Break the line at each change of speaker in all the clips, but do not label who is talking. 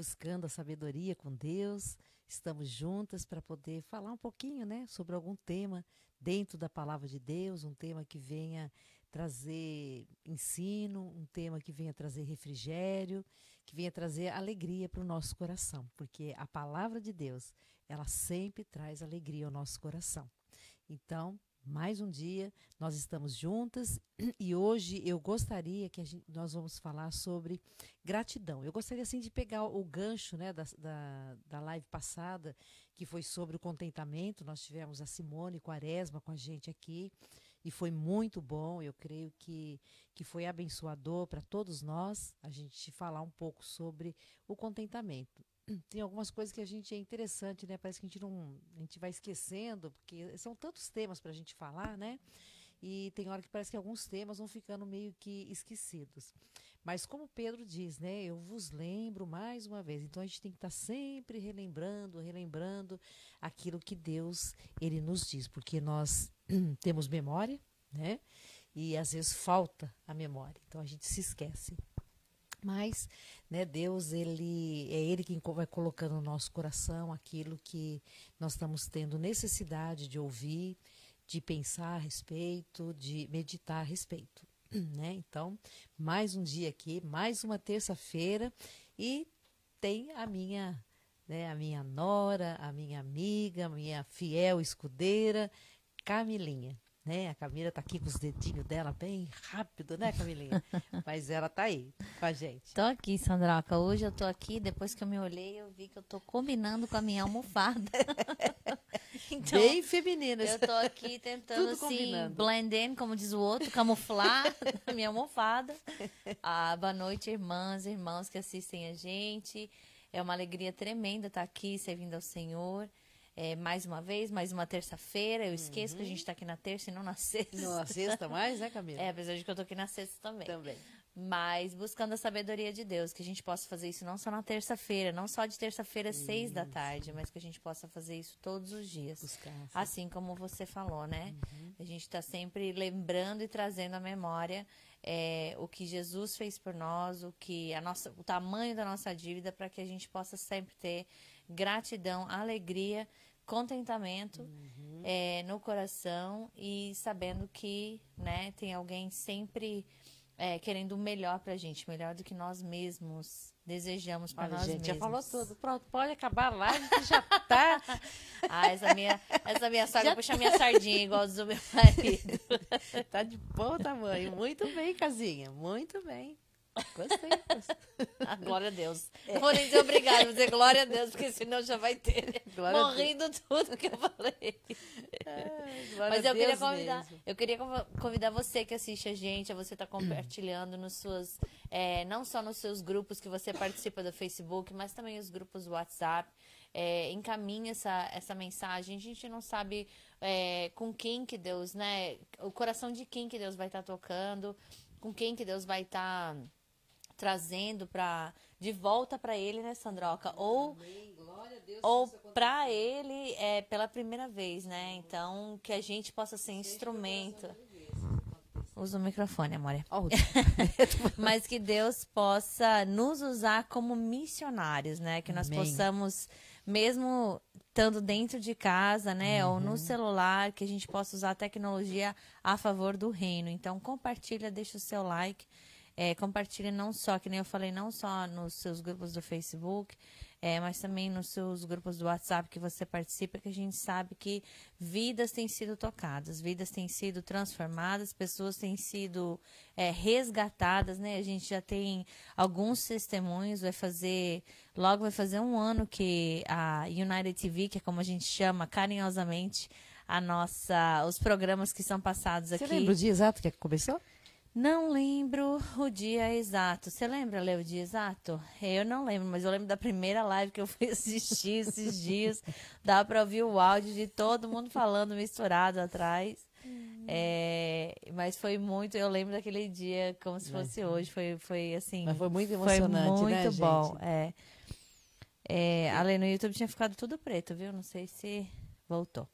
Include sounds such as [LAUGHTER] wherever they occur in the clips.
buscando a sabedoria com Deus. Estamos juntas para poder falar um pouquinho, né, sobre algum tema dentro da palavra de Deus, um tema que venha trazer ensino, um tema que venha trazer refrigério, que venha trazer alegria para o nosso coração, porque a palavra de Deus, ela sempre traz alegria ao nosso coração. Então, mais um dia, nós estamos juntas e hoje eu gostaria que gente, nós vamos falar sobre gratidão. Eu gostaria assim de pegar o gancho né, da, da, da live passada, que foi sobre o contentamento. Nós tivemos a Simone Quaresma com a gente aqui e foi muito bom. Eu creio que, que foi abençoador para todos nós a gente falar um pouco sobre o contentamento [CLEARS THROAT] tem algumas coisas que a gente é interessante, né? Parece que a gente não, a gente vai esquecendo, porque são tantos temas para a gente falar, né? E tem hora que parece que alguns temas vão ficando meio que esquecidos. Mas como Pedro diz, né? Eu vos lembro mais uma vez. Então a gente tem que estar tá sempre relembrando, relembrando aquilo que Deus ele nos diz, porque nós [CLEARS THROAT] temos memória, né? E às vezes falta a memória. Então a gente se esquece. Mas, né, Deus, ele é ele quem vai colocando no nosso coração aquilo que nós estamos tendo necessidade de ouvir, de pensar a respeito, de meditar a respeito, [CLEARS THROAT] né? Então, mais um dia aqui, mais uma terça-feira e tem a minha, né, a minha nora, a minha amiga, a minha fiel escudeira, Camilinha né? A Camila tá aqui com os dedinhos dela bem rápido, né, Camilinha? [LAUGHS] Mas ela tá aí com a gente.
Tô aqui, Sandraca. Hoje eu tô aqui, depois que eu me olhei, eu vi que eu tô combinando com a minha almofada. [LAUGHS]
então, bem feminina.
Eu tô aqui tentando, Tudo assim, blend in, como diz o outro, camuflar [LAUGHS] a minha almofada. Ah, boa noite, irmãs e irmãos que assistem a gente. É uma alegria tremenda estar aqui servindo ao Senhor é, mais uma vez, mais uma terça-feira. Eu esqueço uhum. que a gente está aqui na terça e não na [LAUGHS] sexta.
Não na sexta mais, né, Camila?
É, apesar de que eu tô aqui na sexta também.
Também.
Mas buscando a sabedoria de Deus, que a gente possa fazer isso não só na terça-feira, não só de terça-feira às seis da tarde, mas que a gente possa fazer isso todos os dias. Buscar, assim como você falou, né? Uhum. A gente está sempre lembrando e trazendo à memória é, o que Jesus fez por nós, o que a nossa, o tamanho da nossa dívida, para que a gente possa sempre ter gratidão, alegria contentamento uhum. é, no coração e sabendo que né, tem alguém sempre é, querendo o melhor pra gente, melhor do que nós mesmos desejamos para nós gente, mesmos.
já falou tudo. Pronto, pode acabar a live que já tá. [LAUGHS]
ah, essa minha, essa minha sogra já puxa minha sardinha igual do meu marido. [LAUGHS]
tá de bom tamanho. Muito bem, casinha. Muito bem. Gostei.
Ah, glória a Deus. É. Não vou nem dizer obrigado, vou dizer glória a Deus, porque senão já vai ter [LAUGHS] glória morrendo tudo que eu falei. Mas eu queria convidar, eu queria convidar você que assiste a gente, a você estar tá compartilhando nos suas, é, não só nos seus grupos que você participa do Facebook, mas também os grupos do WhatsApp. É, encaminha essa, essa mensagem. A gente não sabe é, com quem que Deus, né? O coração de quem que Deus vai estar tá tocando, com quem que Deus vai estar. Tá trazendo para de volta para ele, né, Sandroca? Ou ou para ele é pela primeira vez, né? Então que a gente possa ser instrumento. Usa o microfone, amor. [LAUGHS] Mas que Deus possa nos usar como missionários, né? Que nós Amém. possamos, mesmo estando dentro de casa, né? Uhum. Ou no uhum. celular, que a gente possa usar a tecnologia a favor do reino. Então, compartilha, deixa o seu like. É, compartilhe não só, que nem eu falei, não só nos seus grupos do Facebook, é, mas também nos seus grupos do WhatsApp que você participa, que a gente sabe que vidas têm sido tocadas, vidas têm sido transformadas, pessoas têm sido é, resgatadas, né? A gente já tem alguns testemunhos, vai fazer, logo vai fazer um ano que a United TV, que é como a gente chama carinhosamente, a nossa, os programas que são passados aqui. Você
lembra o dia exato que começou?
Não lembro o dia exato. Você lembra, Lê, o dia exato? Eu não lembro, mas eu lembro da primeira live que eu fui [LAUGHS] assistir esses dias. Dá para ouvir o áudio de todo mundo falando misturado atrás. Hum. É, mas foi muito, eu lembro daquele dia como se fosse hoje. Foi, foi assim.
Mas foi muito emocionante,
foi
né,
muito né, bom. Gente? É. É, além no YouTube tinha ficado tudo preto, viu? Não sei se voltou.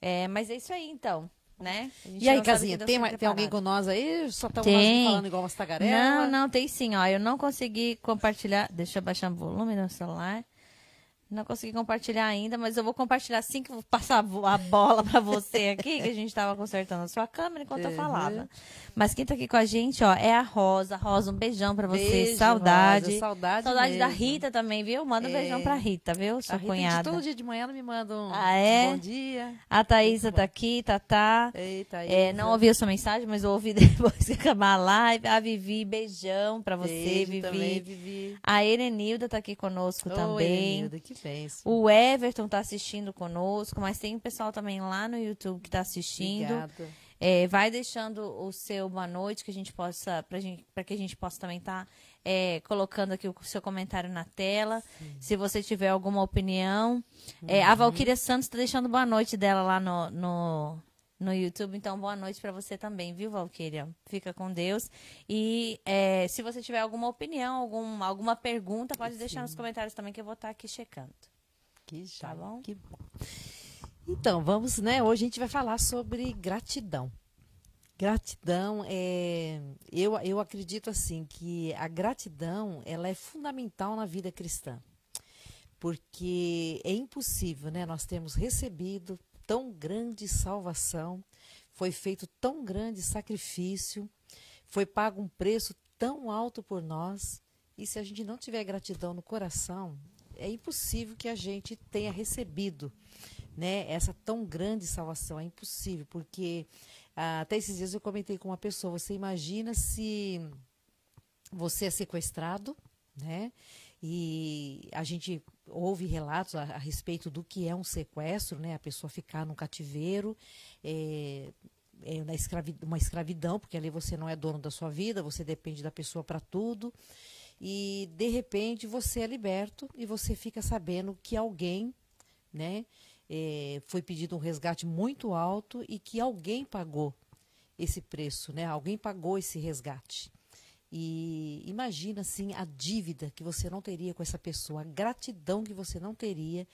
É, mas é isso aí, então. Né?
E aí, Casinha, tem, tem alguém com nós aí? Só estamos falando igual umas tagarelas?
Não, não, tem sim, ó. Eu não consegui compartilhar. Deixa eu baixar o volume no celular. Não consegui compartilhar ainda, mas eu vou compartilhar assim que eu passar a bola para você aqui, que a gente estava consertando a sua câmera enquanto uhum. eu falava. Mas quem tá aqui com a gente, ó, é a Rosa. Rosa, um beijão para você. Beijo, saudade. Rosa,
saudade.
Saudade mesmo. da Rita também, viu? Manda um é. beijão pra Rita, viu? Sua a Rita, cunhada.
todo dia de manhã ela me manda um,
ah, é?
bom dia.
A Thaísa tá aqui, Tatá. Ei, Thaísa. É, não ouvi a sua mensagem, mas eu ouvi [LAUGHS] depois que acabar a live. A Vivi, beijão pra você, Beijo Vivi. Também, Vivi. A Erenilda tá aqui conosco oh, também. Erenilda,
que
O Everton tá assistindo conosco, mas tem um pessoal também lá no YouTube que tá assistindo. É, vai deixando o seu boa noite, que a gente possa, para que a gente possa também estar tá, é, colocando aqui o seu comentário na tela. Sim. Se você tiver alguma opinião. Uhum. É, a uhum. Valquíria Santos está deixando boa noite dela lá no, no, no YouTube. Então, boa noite para você também, viu, Valquíria? Fica com Deus. E é, se você tiver alguma opinião, algum, alguma pergunta, pode Sim. deixar nos comentários também, que eu vou estar tá aqui checando.
Que já, tá bom? Que bom. Então, vamos, né? Hoje a gente vai falar sobre gratidão. Gratidão é. Eu, eu acredito assim que a gratidão ela é fundamental na vida cristã. Porque é impossível, né? Nós temos recebido tão grande salvação, foi feito tão grande sacrifício, foi pago um preço tão alto por nós. E se a gente não tiver gratidão no coração, é impossível que a gente tenha recebido né, essa tão grande salvação. É impossível, porque ah, até esses dias eu comentei com uma pessoa, você imagina se você é sequestrado, né? E a gente ouve relatos a, a respeito do que é um sequestro, né? A pessoa ficar num cativeiro, é, é na escravidão, uma escravidão, porque ali você não é dono da sua vida, você depende da pessoa para tudo. E de repente você é liberto e você fica sabendo que alguém, né, é, foi pedido um resgate muito alto e que alguém pagou esse preço, né? Alguém pagou esse resgate. E imagina assim a dívida que você não teria com essa pessoa, a gratidão que você não teria,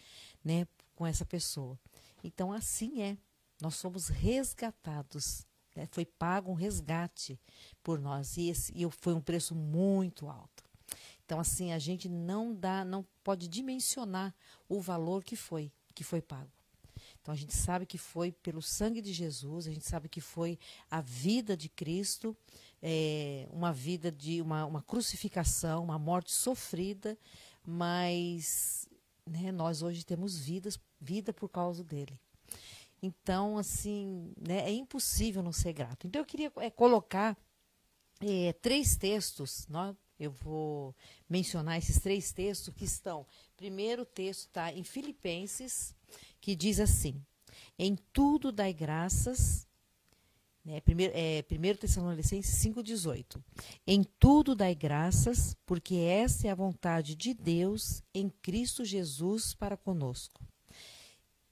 né, com essa pessoa. Então assim é. Nós somos resgatados. Né? Foi pago um resgate por nós e, esse, e foi um preço muito alto. Então assim a gente não dá, não pode dimensionar o valor que foi que foi pago. Então a gente sabe que foi pelo sangue de Jesus, a gente sabe que foi a vida de Cristo, é, uma vida de uma, uma crucificação, uma morte sofrida, mas né, nós hoje temos vidas, vida por causa dele. Então, assim, né, é impossível não ser grato. Então, eu queria é, colocar é, três textos, nós, eu vou mencionar esses três textos que estão. Primeiro texto está em Filipenses, que diz assim: Em tudo dai graças. Né, primeiro, é, 1 Tessalonicenses 5,18. Em tudo dai graças, porque essa é a vontade de Deus em Cristo Jesus para conosco.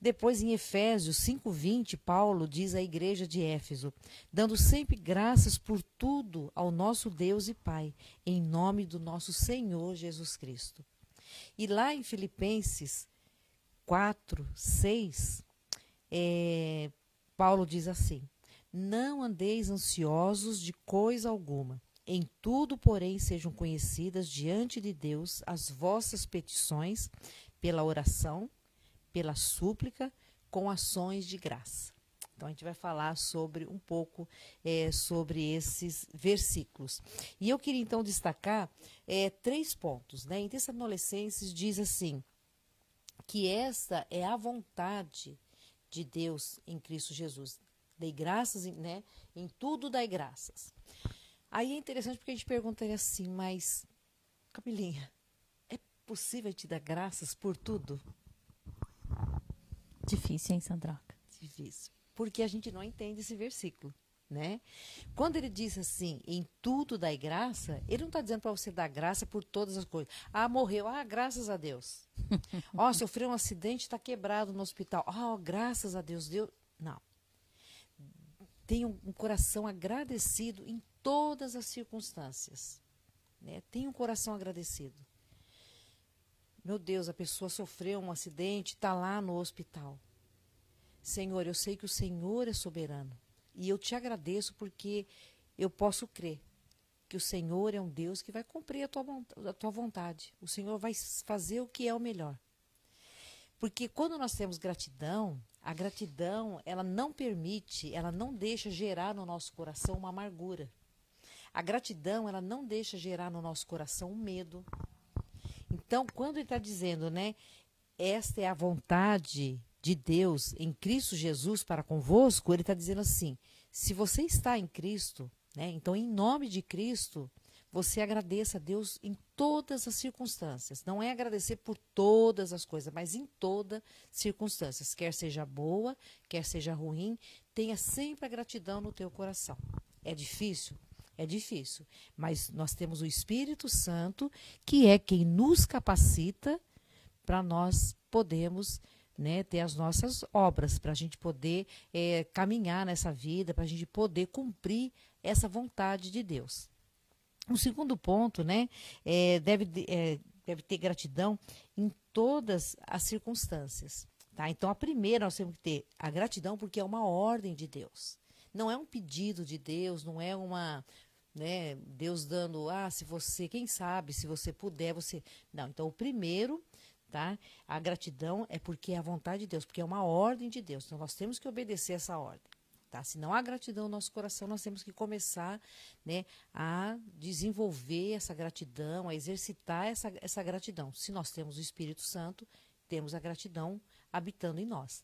Depois, em Efésios 5,20, Paulo diz à igreja de Éfeso: dando sempre graças por tudo ao nosso Deus e Pai, em nome do nosso Senhor Jesus Cristo. E lá em Filipenses 4, 6, é, Paulo diz assim: Não andeis ansiosos de coisa alguma. Em tudo, porém, sejam conhecidas diante de Deus as vossas petições pela oração pela súplica com ações de graça. Então a gente vai falar sobre um pouco é, sobre esses versículos. E eu queria então destacar é, três pontos. Né? Em Tessalonicenses diz assim que esta é a vontade de Deus em Cristo Jesus. Dei graças, né? Em tudo dai graças. Aí é interessante porque a gente perguntaria assim, mas Camilinha, é possível te dar graças por tudo?
Difícil, hein, Sandroca?
Difícil. Porque a gente não entende esse versículo. Né? Quando ele diz assim, em tudo dai graça, ele não está dizendo para você dar graça por todas as coisas. Ah, morreu, ah, graças a Deus. [LAUGHS] Ó, oh, sofreu um acidente, está quebrado no hospital. Ah, oh, graças a Deus, Deus. Não. Tenha um, coração agradecido em todas as circunstâncias. Né? Tenha um coração agradecido. Meu Deus, a pessoa sofreu um acidente, está lá no hospital. Senhor, eu sei que o Senhor é soberano. E eu te agradeço porque eu posso crer que o Senhor é um Deus que vai cumprir a tua, a tua vontade. O Senhor vai fazer o que é o melhor. Porque quando nós temos gratidão, a gratidão, ela não permite, ela não deixa gerar no nosso coração uma amargura. A gratidão, ela não deixa gerar no nosso coração um medo. Então, quando ele está dizendo, né, esta é a vontade de Deus em Cristo Jesus para convosco, ele está dizendo assim: se você está em Cristo, né, então em nome de Cristo, você agradeça a Deus em todas as circunstâncias. Não é agradecer por todas as coisas, mas em todas circunstâncias. Quer seja boa, quer seja ruim, tenha sempre a gratidão no teu coração. É difícil? É difícil. Mas nós temos o Espírito Santo, que é quem nos capacita para nós podermos né, ter as nossas obras, para a gente poder é, caminhar nessa vida, para a gente poder cumprir essa vontade de Deus. O segundo ponto, né, é, deve, é, deve ter gratidão em todas as circunstâncias. Tá? Então, a primeira, nós temos que ter a gratidão porque é uma ordem de Deus. Não é um pedido de Deus, não é uma. Né, Deus dando, ah, se você, quem sabe, se você puder, você. Não, então o primeiro, tá? A gratidão é porque é a vontade de Deus, porque é uma ordem de Deus. Então nós temos que obedecer essa ordem. Tá? Se não há gratidão no nosso coração, nós temos que começar né, a desenvolver essa gratidão, a exercitar essa, essa gratidão. Se nós temos o Espírito Santo, temos a gratidão habitando em nós.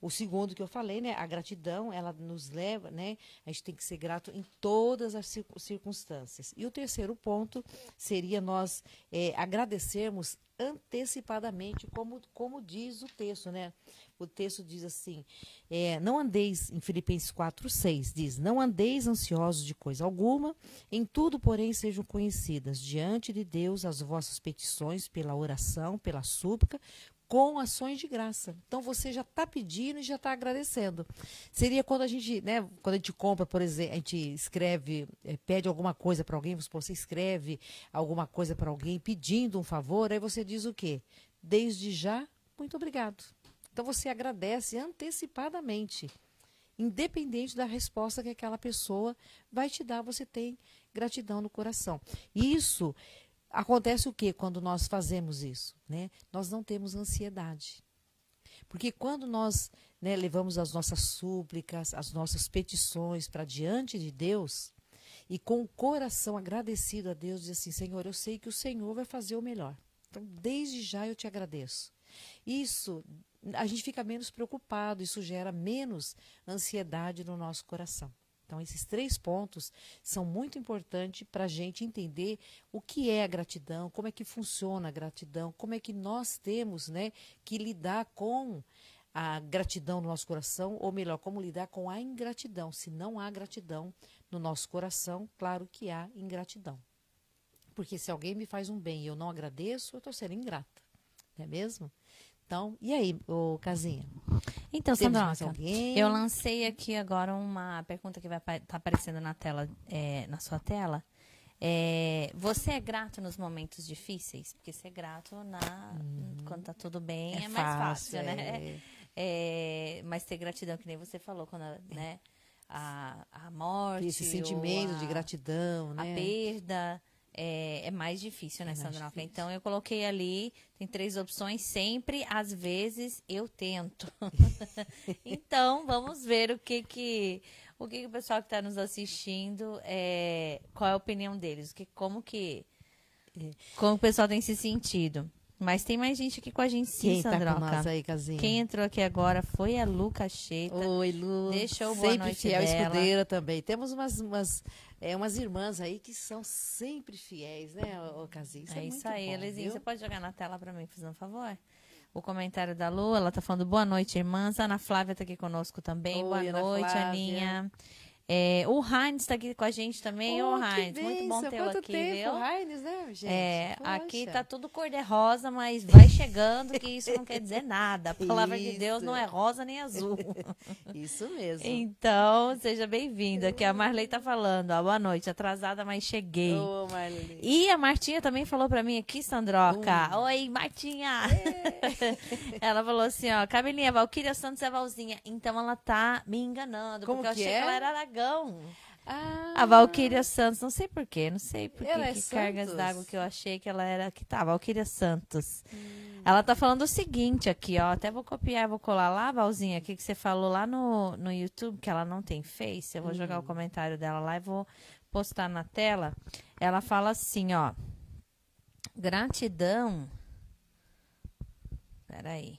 O segundo que eu falei, né, a gratidão, ela nos leva, né, a gente tem que ser grato em todas as circunstâncias. E o terceiro ponto seria nós é, agradecermos antecipadamente, como, como diz o texto, né? O texto diz assim: é, não andeis, em Filipenses 4, 6, diz: Não andeis ansiosos de coisa alguma, em tudo, porém, sejam conhecidas diante de Deus as vossas petições pela oração, pela súplica, com ações de graça. Então você já está pedindo e já está agradecendo. Seria quando a gente, né, quando a gente compra, por exemplo, a gente escreve, é, pede alguma coisa para alguém, você escreve alguma coisa para alguém pedindo um favor, aí você diz o quê? Desde já, muito obrigado. Então você agradece antecipadamente. Independente da resposta que aquela pessoa vai te dar, você tem gratidão no coração. Isso acontece o que quando nós fazemos isso? Né? Nós não temos ansiedade. Porque quando nós né, levamos as nossas súplicas, as nossas petições para diante de Deus, e com o coração agradecido a Deus, diz assim: Senhor, eu sei que o Senhor vai fazer o melhor. Então, desde já eu te agradeço. Isso a gente fica menos preocupado, isso gera menos ansiedade no nosso coração. Então, esses três pontos são muito importantes para a gente entender o que é a gratidão, como é que funciona a gratidão, como é que nós temos né, que lidar com a gratidão no nosso coração, ou melhor, como lidar com a ingratidão. Se não há gratidão no nosso coração, claro que há ingratidão. Porque se alguém me faz um bem e eu não agradeço, eu estou sendo ingrata, não é mesmo? Então, e aí, o Casinha?
Então, Sandroca, eu lancei aqui agora uma pergunta que vai estar tá aparecendo na tela, é, na sua tela. É, você é grato nos momentos difíceis? Porque ser grato na, uhum. quando tá tudo bem é, é mais fácil, fácil né? É, [LAUGHS] mas ter gratidão, que nem você falou, quando, né? A, a morte.
Esse sentimento a, de gratidão, né?
A perda é, é mais difícil, né, é Sandra? Então eu coloquei ali, tem três opções, sempre, às vezes eu tento. [LAUGHS] então, vamos ver o que que o que, que o pessoal que está nos assistindo é, qual é a opinião deles, que como que como o pessoal tem se sentido. Mas tem mais gente aqui com a gente sim,
Quem Sandroca. Tá com nós aí, Casinha?
Quem entrou aqui agora foi a Lu Cacheta.
Oi, Lu.
Deixou boa
sempre
noite
fiel
dela.
escudeira também. Temos umas, umas, é, umas irmãs aí que são sempre fiéis, né, ô, Casinha?
Isso é, é isso aí, Elisinha. Você pode jogar na tela para mim, fazendo um favor? O comentário da Lu, ela tá falando boa noite, irmãs. Ana Flávia tá aqui conosco também. Oi, boa Ana noite, Flávia. Aninha. É, o Heinz está aqui com a gente também. Oh, Ô, Heinz, muito bom ter aqui,
tempo, viu? Heinz, né, gente?
É, aqui tá tudo cor-de-rosa, mas vai chegando que isso não quer dizer nada. A palavra isso. de Deus não é rosa nem azul. [LAUGHS]
isso mesmo.
Então, seja bem-vindo. Aqui a Marley tá falando. Ó, boa noite, atrasada, mas cheguei.
Ô, Marley.
E a Martinha também falou para mim aqui, Sandroca. Oi, Martinha. É. [LAUGHS] ela falou assim, ó, Camilinha, Valquíria Santos é Valzinha. Então ela tá me enganando,
Como
porque eu achei
é?
que ela era Aragão.
Ah,
A Valquíria Santos, não sei porquê, não sei por
é
que cargas d'água que eu achei que ela era. Que tá, Valquíria Santos.
Hum.
Ela tá falando o seguinte aqui, ó. Até vou copiar, vou colar lá, Valzinha, aqui que você falou lá no, no YouTube, que ela não tem Face. Eu vou jogar o
Hum.
comentário dela lá e vou postar na tela. Ela fala assim, ó. Gratidão. Peraí.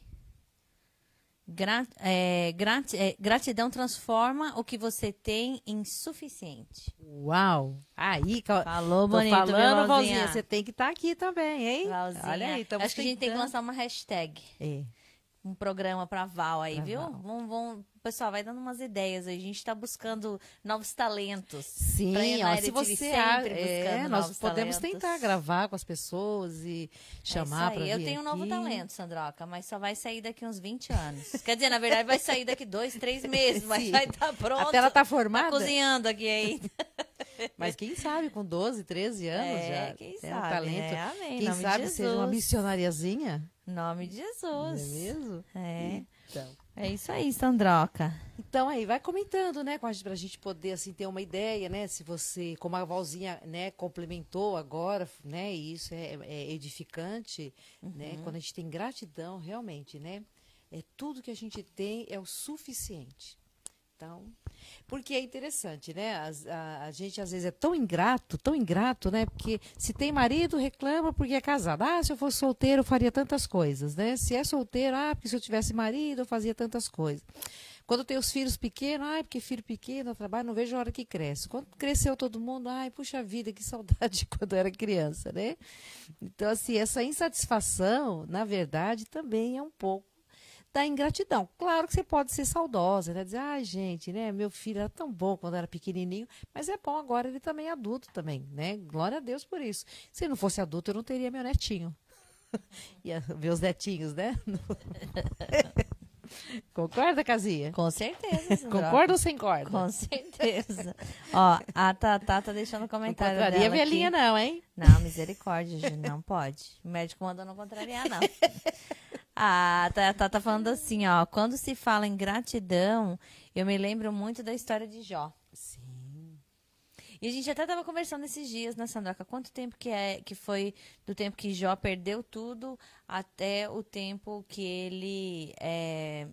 Gra é, grat é, gratidão transforma o que você tem em suficiente.
Uau! Aí,
Falou, bonito,
falando, Valzinha, você tem que estar aqui também, hein?
Valzinha.
Olha aí,
Acho que a gente tem que lançar uma hashtag.
É.
Um programa pra Val aí,
Pra
viu?
Val.
Vamos, vamos- pessoal, vai dando umas ideias. A gente tá buscando novos talentos.
Sim, ó, se você é, nós podemos
talentos.
tentar gravar com as pessoas e chamar
é
para vir
Eu tenho um novo
aqui.
talento, Sandroca, mas só vai sair daqui uns 20 anos. Quer dizer, na verdade, vai sair daqui dois, três [LAUGHS] meses, mas
Sim.
vai estar pronto.
Até ela tá
Tá
formada,
cozinhando aqui ainda. [LAUGHS]
mas quem sabe com 12, 13 anos
É,
já
quem sabe,
um talento.
né? Amém.
Quem sabe seja uma missionariazinha,
Nome de
não é
Jesus.
mesmo?
É.
Então.
É isso aí, Sandroca.
Então aí, vai comentando, né, com a gente, pra gente poder, assim, ter uma ideia, né, se você, como a Valzinha, né, complementou agora, né, e isso é, é edificante, né, quando a gente tem gratidão, realmente, né, é tudo que a gente tem é o suficiente. Então, porque é interessante, né, as- a, a gente às vezes é tão ingrato, tão ingrato, né, porque se tem marido, reclama porque é casado. Ah, se eu fosse solteiro, eu faria tantas coisas, né, se é solteiro, ah, porque se eu tivesse marido, eu fazia tantas coisas. Quando tem os filhos pequenos, ai, porque filho pequeno, eu trabalho, não vejo a hora que cresce. Quando cresceu todo mundo, ai, puxa vida, que [LAUGHS] saudade de quando eu era criança, né? Então, assim, essa insatisfação, na verdade, também é um pouco da ingratidão. Claro que você pode ser saudosa, né? Dizer, ai, gente, né? Meu filho era tão bom quando era pequenininho, mas é bom agora ele também é adulto também, né? Glória a Deus por isso. Se não fosse adulto, eu não teria meu netinho. [LAUGHS] Ia meus netinhos, né? [LAUGHS] Concorda, Casinha?
Com certeza. [LAUGHS]
Concorda ou sem corda?
Com certeza. Ó, a Tatá tá deixando um
Não
comentário
contraria a velhinha, não, hein?
Não, misericórdia, gente, não pode. O médico mandou não contrariar, não. A Tatá tá falando assim, ó. Quando se fala em gratidão, eu me lembro muito da história de Jó.
Sim.
E a gente até tava conversando esses dias, né, Sandroca? Quanto tempo que é que foi do tempo que Jó perdeu tudo até o tempo que ele é,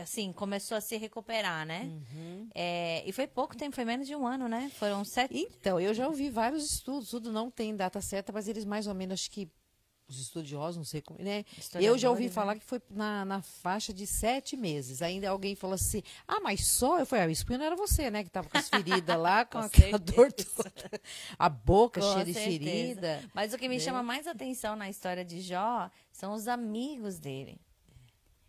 assim, começou a se recuperar, né? É, e foi pouco tempo, foi menos de um ano, né? Foram sete.
Então, eu já ouvi vários estudos, tudo não tem data certa, mas eles mais ou menos, acho que os estudiosos, não sei como, né? Eu já ouvi
historiadores, né?
falar que foi na, na faixa de sete meses. Ainda alguém falou assim, ah, mas só? Eu falei, ah, isso não era você, né? Que tava com as [LAUGHS] feridas lá, com,
Com
aquela dor toda. [LAUGHS] A boca
Com
cheia de
certeza.
ferida.
Mas o que me
né?
chama mais atenção na história de Jó são os amigos dele.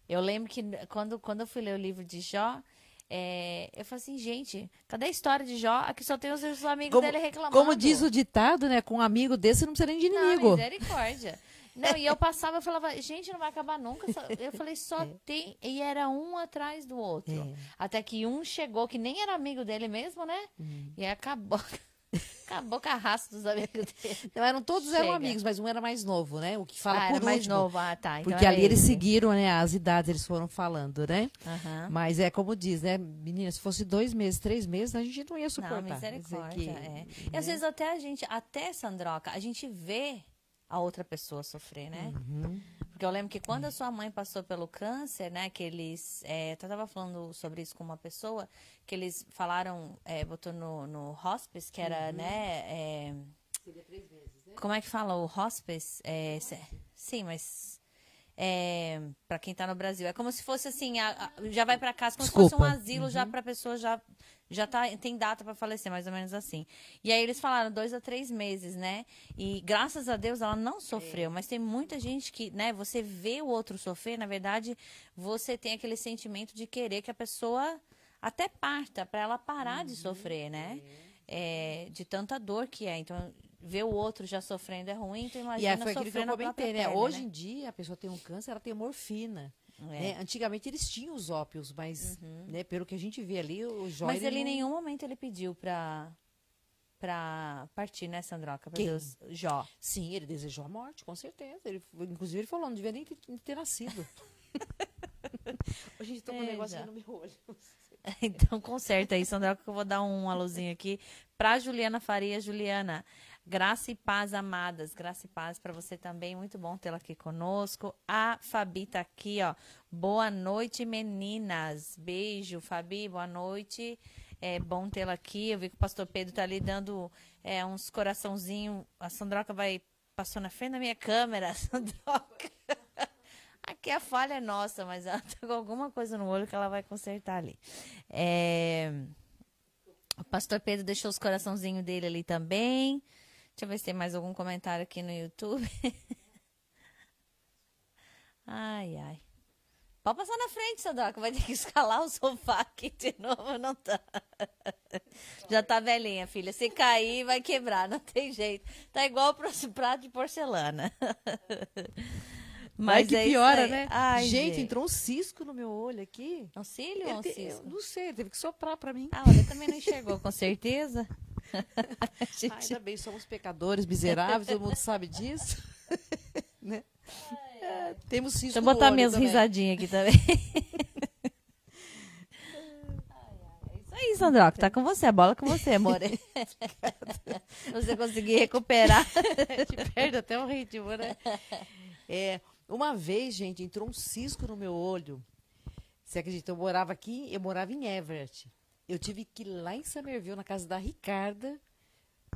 Eu lembro que quando, quando eu fui ler o livro de Jó, é, eu falei assim, gente, cadê a história de Jó? Aqui só tem os, os amigos
Como-
dele reclamando.
Como diz o ditado, né? Com um amigo desse, não precisa nem de
Não,
inimigo.
misericórdia. Não, e eu passava, eu falava, gente, não vai acabar nunca. Eu falei, só tem. E era um atrás do outro.
É.
Até que um chegou, que nem era amigo dele mesmo, né?
Uhum.
E aí acabou. Acabou com a raça dos amigos dele.
Não, eram, todos eram
Chega.
amigos, mas um era mais novo, né? O que fala
ah,
por
era mais novo. Ah, tá. Então
Porque ali eles
esse.
seguiram, né? As idades, eles foram falando, né? Mas é como diz, né? Menina, se fosse dois meses, três meses, a gente não ia suportar.
Não, misericórdia.
que,
é. E às vezes até a gente, até Sandroca, a gente vê a outra pessoa sofrer, né?
Uhum.
Porque eu lembro que quando a sua mãe passou pelo câncer, né? Que eles. É, eu tava falando sobre isso com uma pessoa, que eles falaram, é, botou no, no hospice, que era, né? é, como é que fala o hospice? É, sim, mas. É, para quem tá no Brasil. É como se fosse assim, a- a- já vai para casa, como se fosse um
Desculpa.
asilo já pra pessoa já já tá, tem data para falecer, mais ou menos assim. E aí eles falaram dois a três meses, né? E graças a Deus ela não sofreu, mas tem muita gente que, né? Você vê o outro sofrer, na verdade, você tem aquele sentimento de querer que a pessoa até parta, para ela parar uhum, de sofrer, né? É. é, de tanta dor que é. Então, ver o outro já sofrendo é ruim, então imagina e foi aquilo que eu comentei, né?
Hoje né? em dia, a pessoa tem um câncer, ela tem morfina. É. Né? Antigamente eles tinham os ópios, mas uhum. né, pelo que a gente vê ali, o Jóia...
Mas ele em nenhum momento ele pediu para para partir, né, Sandroca? Pra Deus, Jó.
Sim, ele desejou a morte, com certeza. Ele, inclusive ele falou, não devia nem ter, ter nascido. [LAUGHS] Hoje a gente tá com um negócio no meu olho. [LAUGHS]
Então, conserta aí, Sandroca, que eu vou dar um alôzinho aqui para Juliana Faria. Juliana, Graça e paz, amadas. Graça e paz para você também. Muito bom tê-la aqui conosco. A Fabi tá aqui, ó. Boa noite, meninas. Beijo, Fabi. Boa noite. É bom tê-la aqui. Eu vi que o pastor Pedro tá ali dando é, uns coraçãozinhos. A Sandroca vai. Passou na frente da minha câmera, [LAUGHS] Sandroca. Aqui a falha é nossa, mas ela tá com alguma coisa no olho que ela vai consertar ali. É... O pastor Pedro deixou os coraçãozinhos dele ali também. Deixa eu ver se tem mais algum comentário aqui no YouTube. [LAUGHS] ai, ai. Pode passar na frente, Sadoca. Vai ter que escalar o sofá aqui de novo. Não tá. [LAUGHS] Já tá velhinha, filha. Se cair, vai quebrar. Não tem jeito. Tá igual para prato de porcelana. [LAUGHS]
Mas é piora, né? Ai, gente, gente, entrou um cisco no meu olho aqui.
Um cílio ou um cisco?
Não sei, teve que soprar para mim.
Ah, olha, também não enxergou, com certeza. [LAUGHS]
gente... Ainda bem, somos pecadores miseráveis, todo mundo sabe disso. [LAUGHS] né?
É, temos cisco Deixa eu botar minhas também. risadinhas aqui também. [LAUGHS] É isso aí, Sandroca. Tá com você. A bola é com você, amor. você conseguir recuperar.
Te perde até o ritmo, né? É, uma vez, gente, entrou um cisco no meu olho. Você acredita? Eu morava aqui, eu morava em Everett. Eu tive que ir lá em Somerville, na casa da Ricarda,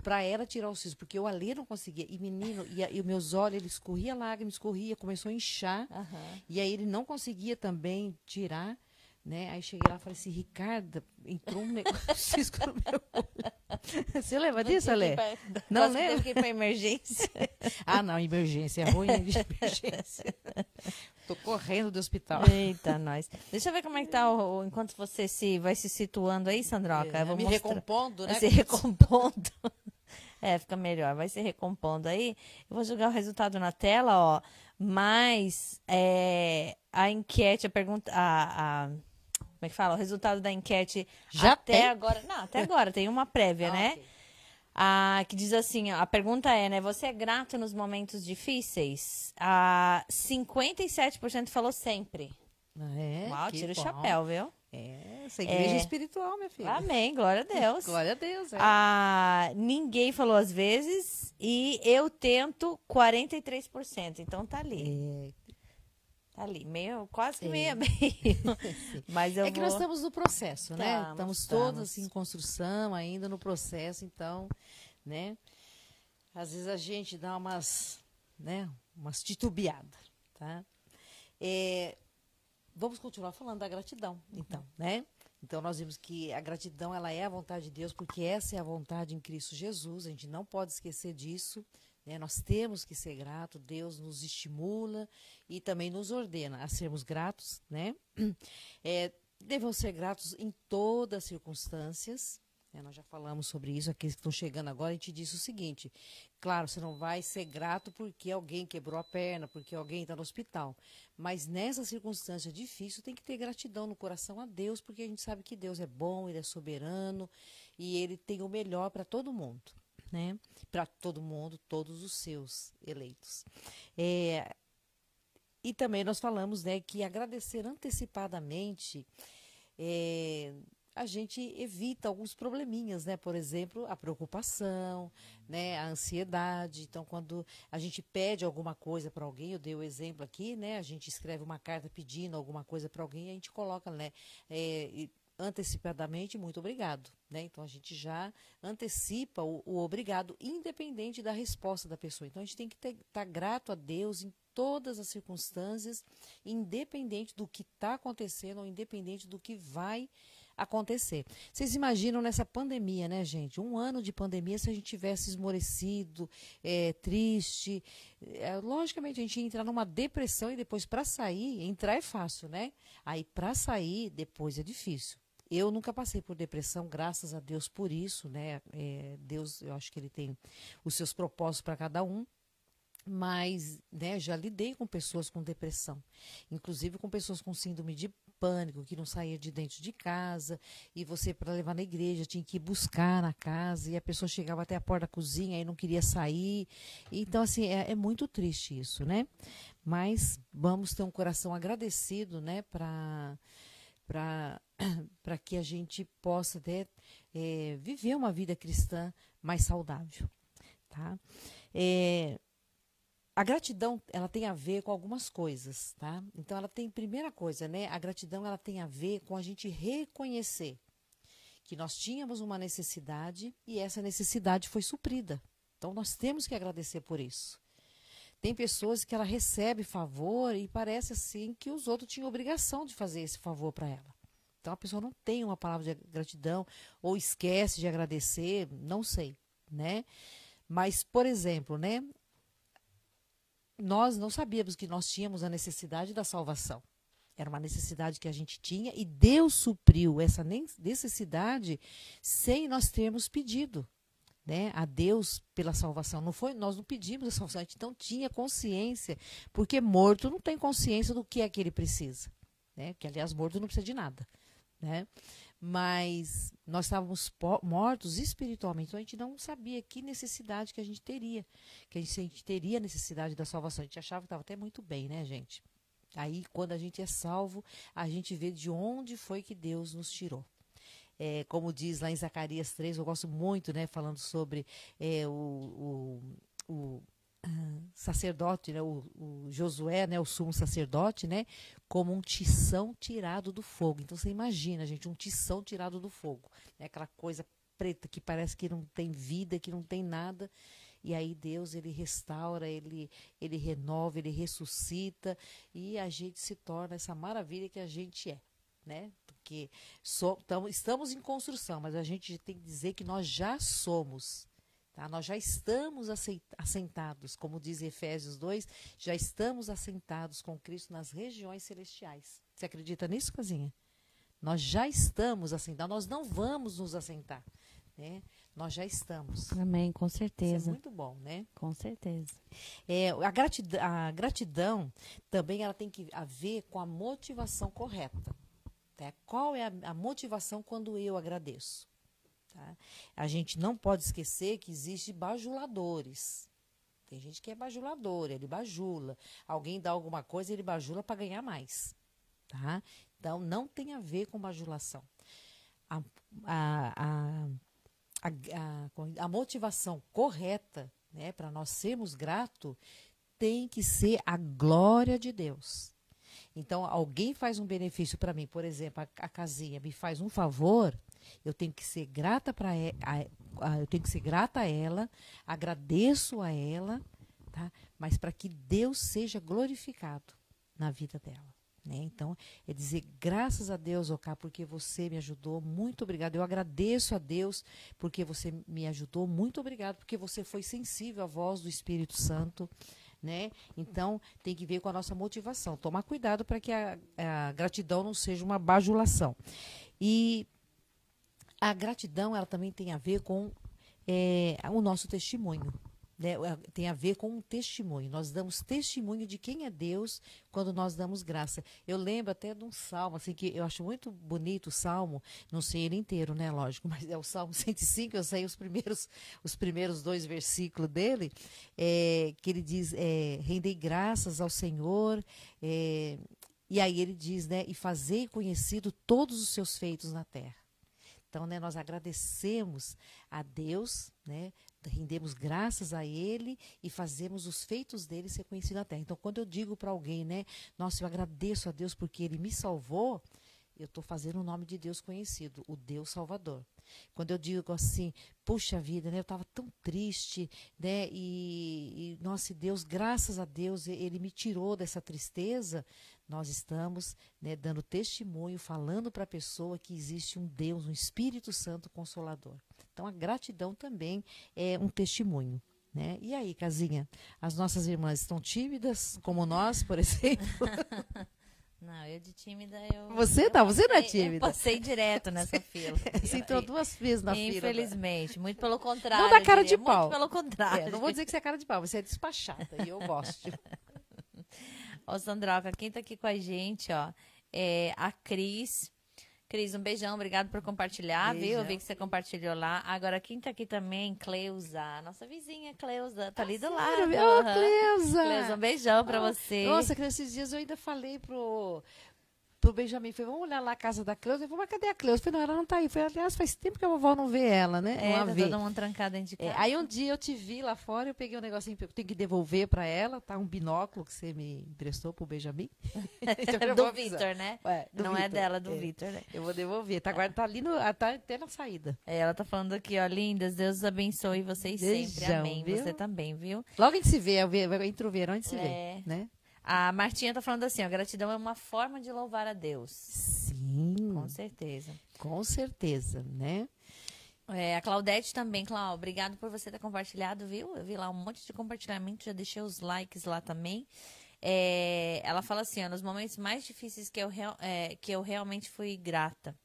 para ela tirar o cisco, porque eu ali não conseguia. E menino, e, e meus olhos, ele escorria lágrima, escorria, começou a inchar. Uhum. E aí ele não conseguia também tirar. Né? Aí cheguei lá e falei assim, Ricardo, entrou um negócio cisco no meu olho. Você lembra disso, Ale?
Não lembra? Teve que ir para emergência. [LAUGHS]
ah, não, emergência, é ruim de emergência. [LAUGHS] Tô correndo do hospital.
Eita, nós. Deixa eu ver como é que tá o, o enquanto você se vai se situando aí, Sandroca.
Vou me mostrar, recompondo, né?
Se recompondo. [LAUGHS] É, fica melhor. Vai se recompondo aí. Eu vou jogar o resultado na tela, ó. Mas é, a enquete, a pergunta, a, a como é que fala? O resultado da enquete
Já
até
tem?
agora. Não, até agora, tem uma prévia, ah, né? Okay. Ah, que diz assim, a pergunta é, né? Você é grato nos momentos difíceis? Ah, 57% falou sempre.
É,
Uau, tira o chapéu, viu?
É, essa igreja é. espiritual, minha filha.
Amém, glória a Deus.
glória a Deus. É.
Ah, ninguém falou às vezes e eu tento 43%. Então tá ali. É, Tá ali, meio, quase que meio. [LAUGHS] Mas eu
é que
vou...
nós estamos no processo, né? Estamos, estamos todos em construção, ainda no processo, então, né? Às vezes a gente dá umas, né? Umas titubeadas, tá? É, vamos continuar falando da gratidão, então, uhum. né? Então nós vimos que a gratidão ela é a vontade de Deus, porque essa é a vontade em Cristo Jesus. A gente não pode esquecer disso. Né? Nós temos que ser gratos, Deus nos estimula e também nos ordena a sermos gratos. Né? [CLEARS THROAT] É, devemos ser gratos em todas as circunstâncias. Né? Nós já falamos sobre isso, aqueles que estão chegando agora, a gente disse o seguinte: claro, você não vai ser grato porque alguém quebrou a perna, porque alguém está no hospital. Mas nessa circunstância difícil, tem que ter gratidão no coração a Deus, porque a gente sabe que Deus é bom, Ele é soberano e Ele tem o melhor para todo mundo né? Para todo mundo, todos os seus eleitos. É, e também nós falamos né, que agradecer antecipadamente é, a gente evita alguns probleminhas, né? Por exemplo, a preocupação, né? A ansiedade. Então, quando a gente pede alguma coisa para alguém, eu dei o exemplo aqui, né? A gente escreve uma carta pedindo alguma coisa para alguém, a gente coloca, né? É, antecipadamente, muito obrigado. Né? Então a gente já antecipa o, o, obrigado, independente da resposta da pessoa. Então a gente tem que estar tá grato a Deus em todas as circunstâncias, independente do que está acontecendo ou independente do que vai acontecer. Vocês imaginam nessa pandemia, né, gente? Um ano de pandemia, se a gente tivesse esmorecido, é, triste, é, logicamente a gente ia entrar numa depressão e depois para sair, entrar é fácil, né? Aí para sair depois é difícil eu nunca passei por depressão, graças a Deus por isso, né? É, Deus, eu acho que ele tem os seus propósitos para cada um mas né, já lidei com pessoas com depressão, inclusive com pessoas com síndrome de pânico, que não saía de dentro de casa, e você, para levar na igreja, tinha que ir buscar na casa, e a pessoa chegava até a porta da cozinha e não queria sair. Então, assim, é, é muito triste isso, né? Mas vamos ter um coração agradecido, né, para para [COUGHS] que a gente possa ter, é, viver uma vida cristã mais saudável, tá? É, a gratidão, ela tem a ver com algumas coisas, tá? Então ela tem primeira coisa, né? A gratidão ela tem a ver com a gente reconhecer que nós tínhamos uma necessidade e essa necessidade foi suprida. Então nós temos que agradecer por isso. Tem pessoas que ela recebe favor e parece assim que os outros tinham obrigação de fazer esse favor para ela. Então a pessoa não tem uma palavra de gratidão ou esquece de agradecer, não sei, né? Mas, por exemplo, né? nós não sabíamos que nós tínhamos a necessidade da salvação. Era uma necessidade que a gente tinha e Deus supriu essa necessidade sem nós termos pedido. Né, a Deus pela salvação. Não foi, nós não pedimos a salvação, a gente não tinha consciência, porque morto não tem consciência do que é que ele precisa. Né? Que, aliás, morto não precisa de nada. Né? mas nós estávamos mortos espiritualmente, então a gente não sabia que necessidade que a gente teria, que a gente, teria necessidade da salvação. A gente achava que estava até muito bem, né, gente? Aí, quando a gente é salvo, a gente vê de onde foi que Deus nos tirou. É, como diz lá em Zacarias 3, eu gosto muito, né, falando sobre é, o, o, o sacerdote, né, o, o, Josué, né, o sumo sacerdote, né, como um tição tirado do fogo. Então você imagina, gente, um tição tirado do fogo, né, aquela coisa preta que parece que não tem vida, que não tem nada. E aí Deus ele restaura, ele ele renova, ele ressuscita e a gente se torna essa maravilha que a gente é, né? Porque so, tamo, estamos em construção, mas a gente tem que dizer que nós já somos Tá? Nós já estamos assentados, como diz Efésios 2, já estamos assentados com Cristo nas regiões celestiais. Você acredita nisso, Casinha? Nós já estamos assentados, nós não vamos nos assentar. Né? Nós já estamos.
Amém, com certeza. Isso
é muito bom, né?
Com certeza.
É, a, gratidão, a gratidão também ela tem que a ver com a motivação correta. Tá? Qual é a, a motivação quando eu agradeço? Tá? A gente não pode esquecer que existe bajuladores. Tem gente que é bajulador, ele bajula. Alguém dá alguma coisa, ele bajula para ganhar mais. Tá? Então, não tem a ver com bajulação. A, a, a, a, a motivação correta né, para nós sermos gratos tem que ser a glória de Deus. Então, alguém faz um benefício para mim, por exemplo, a, a casinha me faz um favor, eu tenho que ser grata para eu tenho que ser grata a ela, agradeço a ela, tá? Mas para que Deus seja glorificado na vida dela. Né? Então, é dizer graças a Deus, Oká, porque você me ajudou, muito obrigado. Eu agradeço a Deus porque você me ajudou, muito obrigado, porque você foi sensível à voz do Espírito Santo. Né? Então, tem que ver com a nossa motivação. Tomar cuidado para que a, a gratidão não seja uma bajulação. E a gratidão ela também tem a ver com é, o nosso testemunho. Né? É, tem a ver com um testemunho. Nós damos testemunho de quem é Deus quando nós damos graça. Eu lembro até de um salmo, assim, que eu acho muito bonito o salmo, não sei ele inteiro, né, lógico, [LAUGHS] mas é o salmo 105, eu sei os primeiros, os primeiros dois versículos dele, é, que ele diz: é, rendei graças ao Senhor. É, e aí ele diz, né, e fazei conhecido todos os seus feitos na terra. Então, né, nós agradecemos a Deus, né, rendemos graças a Ele e fazemos os feitos dele ser conhecidos na terra. Então, quando eu digo para alguém, né, nossa, eu agradeço a Deus porque Ele me salvou, eu estou fazendo o nome de Deus conhecido, o Deus Salvador. Quando eu digo assim, puxa vida, né, eu estava tão triste, né, e, e, nossa Deus, graças a Deus, Ele me tirou dessa tristeza, nós estamos né, dando testemunho, falando para a pessoa que existe um Deus, um Espírito Santo Consolador. Então, a gratidão também é um testemunho. Né? E aí, Casinha, as nossas irmãs estão tímidas, como nós, por [LAUGHS] exemplo? [LAUGHS]
Não, eu de tímida, eu.
Você não, você não é tímida.
Eu passei direto nessa [LAUGHS] fila.
Você entrou duas vezes na fila.
Infelizmente, muito pelo contrário.
Não dá cara de pau.
Muito pelo contrário.
É, não vou dizer que você é cara de pau, você é despachada e eu gosto.
Ó, Sandroca, quem tá aqui com a gente, ó, é a Cris. Cris, um beijão, obrigado por compartilhar, viu? Eu
Beijão.
vi que você compartilhou lá. Agora, quem tá aqui também, Cleusa, nossa vizinha Cleusa, tá ali do lado.
Ô,
aham.
Cleusa!
Cleusa, um beijão pra
Ah,
você.
Nossa, que esses dias eu ainda falei pro, pro Benjamin, falei, vamos olhar lá a casa da Cleusa. Ele falou, mas cadê a Cleusa? Eu falei, não, ela não tá aí. Eu falei, aliás, faz tempo que a vovó não vê ela, né?
é,
não a
tá
vê.
todo mundo trancado dentro de
É,
casa.
aí um dia eu te vi lá fora, eu peguei um negocinho que eu tenho que devolver pra ela, tá? Um binóculo que você me emprestou pro Benjamin. [LAUGHS] Então
do. Vitor, né?
É, do
não é
Vitor.
dela, do
É,
Vitor, né?
Eu vou devolver. Tá, guarda, tá ali no, tá até na saída.
É, ela tá falando aqui, ó, lindas, Deus abençoe vocês sempre.
Beijão,
Amém.
viu?
Você também, viu?
Logo a gente se vê, é entre o verão a gente se
É.
vê, né?
A Martinha tá falando assim, ó, gratidão é uma forma de louvar a Deus.
Sim,
Com certeza.
com certeza, né?
É, a Claudete também, Clau, obrigado por você ter compartilhado, viu? Eu vi lá um monte de compartilhamento, já deixei os likes lá também. É, ela fala assim, ó, nos momentos mais difíceis que eu, real- é, que eu realmente fui grata.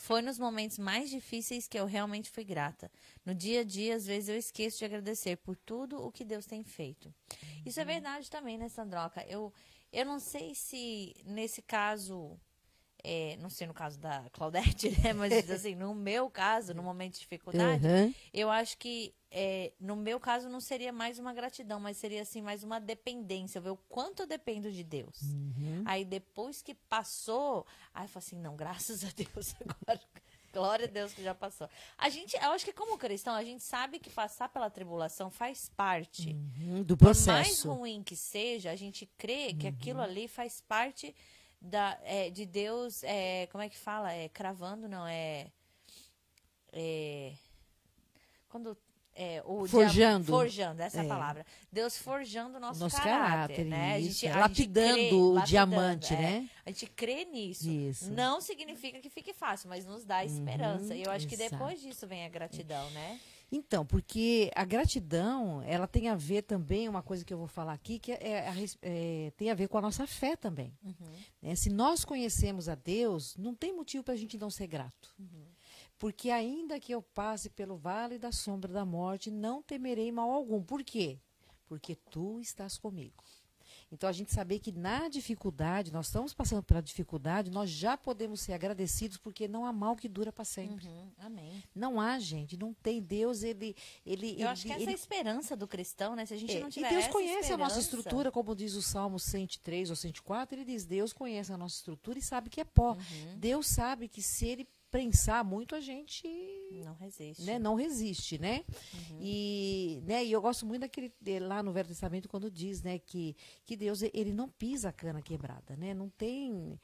Foi nos momentos mais difíceis que eu realmente fui grata. No dia a dia, às vezes eu esqueço de agradecer por tudo o que Deus tem feito. Isso é verdade também, né, Sandroca? Eu, eu não sei se nesse caso, é, não sei no caso da Claudete, [LAUGHS] né? Mas assim, no meu caso, no momento de dificuldade,
Aham.
eu acho que é, no meu caso não seria mais uma gratidão, mas seria assim mais uma dependência, ver o quanto eu dependo de Deus.
Uhum.
Aí depois que passou, aí eu falo assim, não, graças a Deus [LAUGHS] agora. Glória a Deus que já passou. A gente, eu acho que como cristão, a gente sabe que passar pela tribulação faz parte.
Uhum, Do
Por mais
processo.
ruim que seja, a gente crê que
Uhum.
aquilo ali faz parte da, é, de Deus, é, como é que fala? É, cravando, não, é. é quando. É, o
Forjando.
dia- forjando, essa é a
É.
palavra. Deus forjando o nosso,
Nosso
caráter,
caráter,
né?
isso.
a
lapidando
crê-
o
lapidando,
diamante,
é.
né?
A gente crê nisso.
Isso.
Não significa que fique fácil, mas nos dá esperança. E eu acho que
exato.
depois disso vem a gratidão, né?
Então, porque a gratidão, ela tem a ver também, uma coisa que eu vou falar aqui, que é, res- é, tem a ver com a nossa fé também. né? Se nós conhecemos a Deus, não tem motivo para a gente não ser grato. Porque ainda que eu passe pelo vale da sombra da morte, não temerei mal algum. Por quê? Porque tu estás comigo. Então, a gente saber que na dificuldade, nós estamos passando pela dificuldade, nós já podemos ser agradecidos, porque não há mal que dura para sempre.
Uhum, amém.
Não há, gente, não tem. Deus, ele. ele
Eu acho que
ele,
essa é a
ele-
esperança do cristão, né? Se a gente
é,
não
e
tiver
Deus
essa
conhece a nossa
esperança-
estrutura, como diz o Salmo 103 ou 104, ele diz: Deus conhece a nossa estrutura e sabe que é pó.
Uhum.
Deus sabe que se ele prensar muito, a gente
Não resiste.
né, não resiste, né?
Uhum.
E, né, e eu gosto muito daquele de- lá no Velho Testamento quando diz, né, que, que Deus ele não pisa a cana quebrada, né? Não tem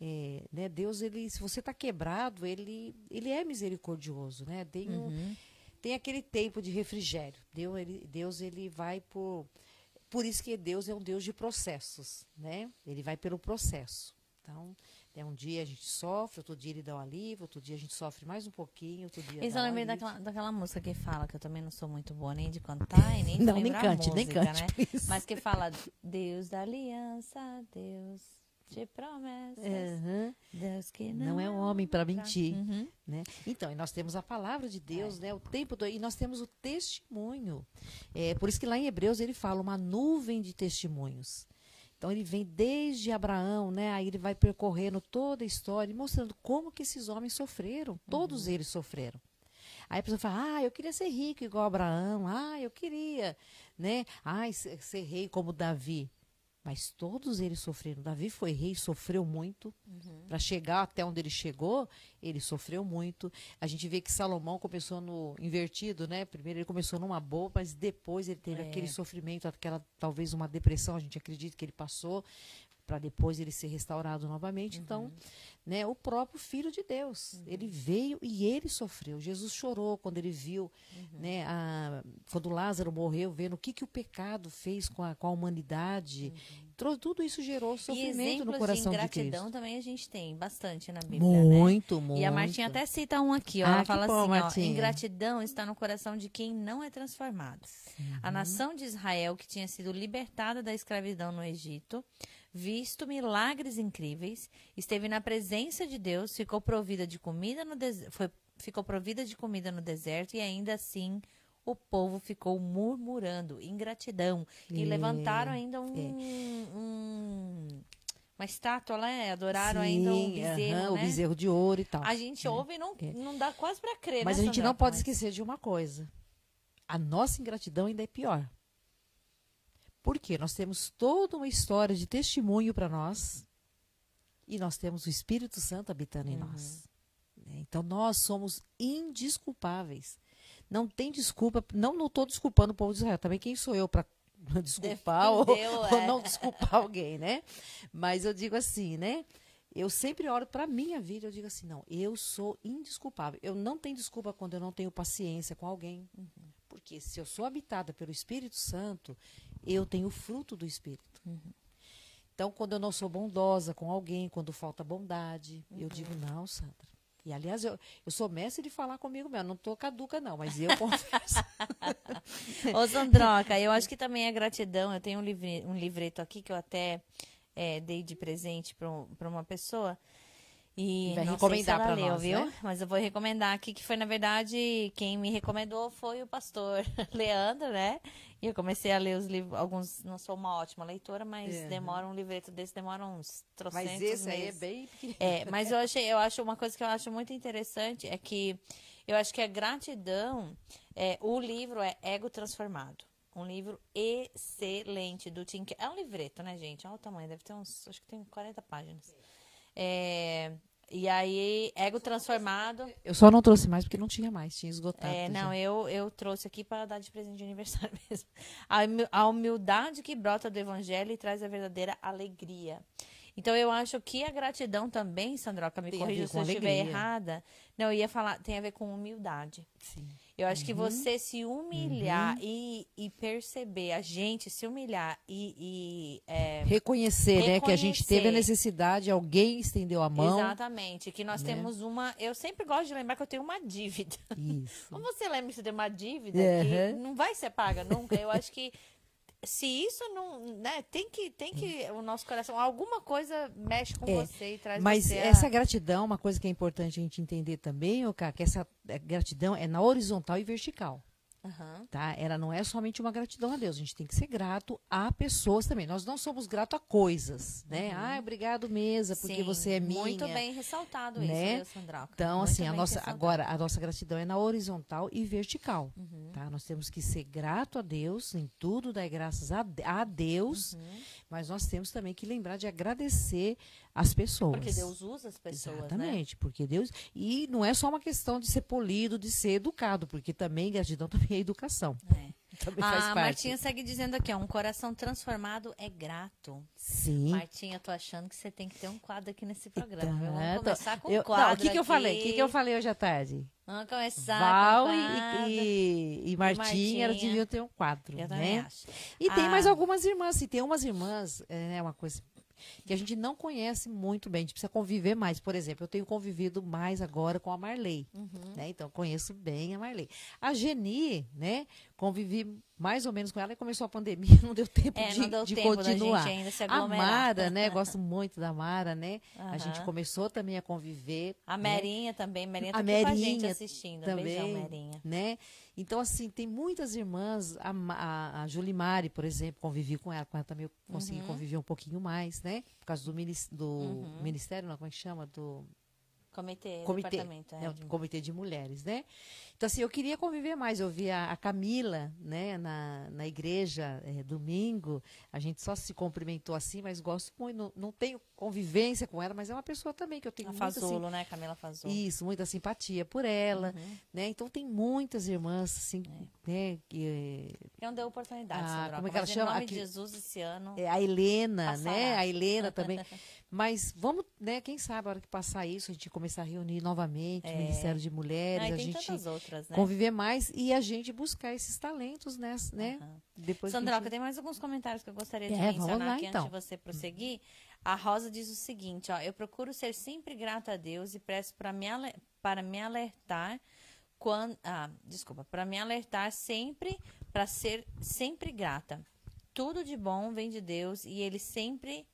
é, né, Deus ele se você está quebrado, ele ele é misericordioso, né? Tem um,
Uhum.
tem aquele tempo de refrigério. Deus ele, Deus ele vai por por isso que Deus é um Deus de processos, né? Ele vai pelo processo. Então, é um dia a gente sofre, outro dia ele dá um alívio, outro dia a gente sofre mais um pouquinho, outro dia
Isso eu
um
lembrei daquela, daquela música que fala, que eu também não sou muito boa nem de cantar e nem de
Não, nem cante, nem
música,
cante,
né? Mas que fala, Deus da aliança, Deus de promessas,
Aham.
Deus que não,
Não é homem para mentir.
Uhum.
Né? Então, e nós temos a palavra de Deus,
É.
né? O tempo todo, e nós temos o testemunho. É, por isso que lá em Hebreus ele fala uma nuvem de testemunhos. Então ele vem desde Abraão, né? Aí ele vai percorrendo toda a história, mostrando como que esses homens sofreram. Todos
Uhum.
eles sofreram. Aí a pessoa fala: "Ah, eu queria ser rico igual Abraão. Ah, eu queria, né? Ah, ser rei como Davi." Mas todos eles sofreram. Davi foi rei, sofreu muito.
Uhum.
Para chegar até onde ele chegou, ele sofreu muito. A gente vê que Salomão começou no invertido, né? Primeiro ele começou numa boa, mas depois ele teve
É.
aquele sofrimento, aquela talvez uma depressão, a gente acredita que ele passou para depois ele ser restaurado novamente. Então, né, o próprio filho de Deus, ele veio e ele sofreu. Jesus chorou quando ele viu, né, a, quando Lázaro morreu, vendo o que que o pecado fez com a, com a humanidade. Trou- Tudo isso gerou sofrimento no
de
coração de,
ingratidão
Cristo.
também a gente tem bastante na Bíblia, né?
Muito, muito.
E a Martinha até cita um aqui, ó.
Ah,
ela fala
bom,
assim, ó, ingratidão está no coração de quem não é transformado. A
Uhum.
nação de Israel, que tinha sido libertada da escravidão no Egito, visto milagres incríveis, esteve na presença de Deus, ficou provida de comida no deserto, foi, ficou provida de comida no deserto e ainda assim o povo ficou murmurando, ingratidão. E é, levantaram ainda um, é. um, uma estátua lá, né? adoraram Sim, ainda um bezerro,
uh -huh, né? o bezerro de ouro e tal.
A gente é. ouve e não, é. não dá quase para crer.
Mas né, a gente não pode mas... esquecer de uma coisa. A nossa ingratidão ainda é pior. Porque nós temos toda uma história de testemunho para nós e nós temos o Espírito Santo habitando em uhum. nós. Né? Então nós somos indisculpáveis. Não tem desculpa, não estou desculpando o povo de Israel. Também quem sou eu para [LAUGHS] desculpar ou, é. ou, não desculpar alguém, né? Mas eu digo assim, né? Eu sempre olho para minha vida, eu digo assim, não, eu sou indisculpável. Eu não tenho desculpa quando eu não tenho paciência com alguém. Uhum. Porque se eu sou habitada pelo Espírito Santo, eu tenho o fruto do Espírito. Uhum. Então, quando eu não sou bondosa com alguém, quando falta bondade, uhum. eu digo, não, Sandra. E, aliás, eu, eu sou mestre de falar comigo mesmo. Não estou caduca, não, mas eu confesso. [LAUGHS]
Ô, Sandroca, eu acho que também é gratidão. Eu tenho um, livre, um livreto aqui que eu até é, dei de presente para uma pessoa. E vai recomendar para nós, viu? Né? Mas eu vou recomendar aqui que foi na verdade quem me recomendou foi o pastor [LAUGHS] Leandro, né? E eu comecei a ler os livros, alguns não sou uma ótima leitora, mas é. demora um livreto desse demora uns trocentos Mas esse meses. aí é bem É, mas eu achei, eu acho uma coisa que eu acho muito interessante é que eu acho que a gratidão, é, o livro é Ego Transformado. Um livro excelente do Tim É um livreto, né, gente? Olha o tamanho, deve ter uns, acho que tem 40 páginas. É, e aí, ego transformado.
Eu só não trouxe mais porque não tinha mais, tinha esgotado.
É, não, eu, eu trouxe aqui para dar de presente de aniversário [LAUGHS] mesmo. A humildade que brota do evangelho e traz a verdadeira alegria. Então eu acho que a gratidão também, Sandroca, me corrija se eu estiver errada. Não, eu ia falar, tem a ver com humildade. Sim. Eu acho uhum. que você se humilhar uhum. e, e, perceber, a gente se humilhar e. e é,
reconhecer, reconhecer, né? Que a gente teve a necessidade, alguém estendeu a mão.
Exatamente. Que nós né? temos uma. Eu sempre gosto de lembrar que eu tenho uma dívida. Isso. [LAUGHS] Como você lembra que você tem uma dívida uhum. que não vai ser paga nunca? Eu acho que se isso não, né, tem que, tem que o nosso coração, alguma coisa mexe com é, você e traz
Mas
você
essa a... gratidão, uma coisa que é importante a gente entender também, Oka, que essa gratidão é na horizontal e vertical. Uhum. Tá? Ela não é somente uma gratidão a Deus, a gente tem que ser grato a pessoas também. Nós não somos gratos a coisas, né? Uhum. Ah, obrigado mesa, porque Sim, você é minha.
Muito bem ressaltado né? isso, Sandra.
Então, muito assim, a nossa agora a nossa gratidão é na horizontal e vertical, uhum. tá? Nós temos que ser grato a Deus em tudo, dar graças a, a Deus, uhum. mas nós temos também que lembrar de agradecer as pessoas.
Porque Deus usa as pessoas,
né? Exatamente, né? porque Deus e não é só uma questão de ser polido, de ser educado, porque também gratidão [LAUGHS] também é educação. É. [LAUGHS]
Também a. Martinha segue dizendo aqui, ó, um coração transformado é grato.
Sim.
Martinha, tô achando que você tem que ter um quadro aqui nesse programa. Então, Vamos começar com um
quadro. o que, que eu falei? O que, que eu falei hoje à tarde?
Vamos começar
Val com e, e, e, Martinha, Martinha, elas deviam ter um quadro. Eu né? também acho. E ah. tem mais algumas irmãs. E tem umas irmãs, é né, uma coisa que a gente não conhece muito bem, a gente precisa conviver mais. Por exemplo, eu tenho convivido mais agora com a Marley, uhum. né? Então, conheço bem a Marley. A Geni, né? Convivi mais ou menos com ela e começou a pandemia, [LAUGHS] não deu tempo é, de, deu de tempo continuar. a Mara, né? [LAUGHS] Gosto muito da Mara, né? Uhum. A gente começou também a conviver.
A né? Merinha também, Merinha tá a Merinha com a gente assistindo. Também, Beijão, Merinha.
Né? Então, assim, tem muitas irmãs, a, a, a Julimari, por exemplo, convivi com ela, com ela também eu consegui uhum. conviver um pouquinho mais, né? Por causa do, do uhum. ministério, não, como é que chama? Do
Comitê, comitê,
é, é, comitê de mulheres, né? Então, assim, eu queria conviver mais. Eu vi a, a Camila, né, na, na igreja, é, domingo. A gente só se cumprimentou assim, mas gosto muito. Não, não tenho convivência com ela, mas é uma pessoa também que eu tenho a
muita, Fazolo, assim, né, Camila Fazolo.
Isso, muita simpatia por ela, uhum. né? Então, tem muitas irmãs, assim, é. né, que...
Que não deu oportunidade, ah, Como é que ela chama? Em nome de Jesus, esse ano...
É, a Helena, né? A Helena também. [LAUGHS] Mas vamos, né, quem sabe a hora que passar isso, a gente começar a reunir novamente é. o Ministério de Mulheres, ah, a gente
outras, né?
conviver mais e a gente buscar esses talentos, né? né?
Uhum. Depois Sandroca, gente... tem mais alguns comentários que eu gostaria de é, mencionar lá, aqui então. antes de você prosseguir. A Rosa diz o seguinte, ó, eu procuro ser sempre grata a Deus e peço para me, para me alertar quando, ah, desculpa, para me alertar sempre, para ser sempre grata. Tudo de bom vem de Deus e ele sempre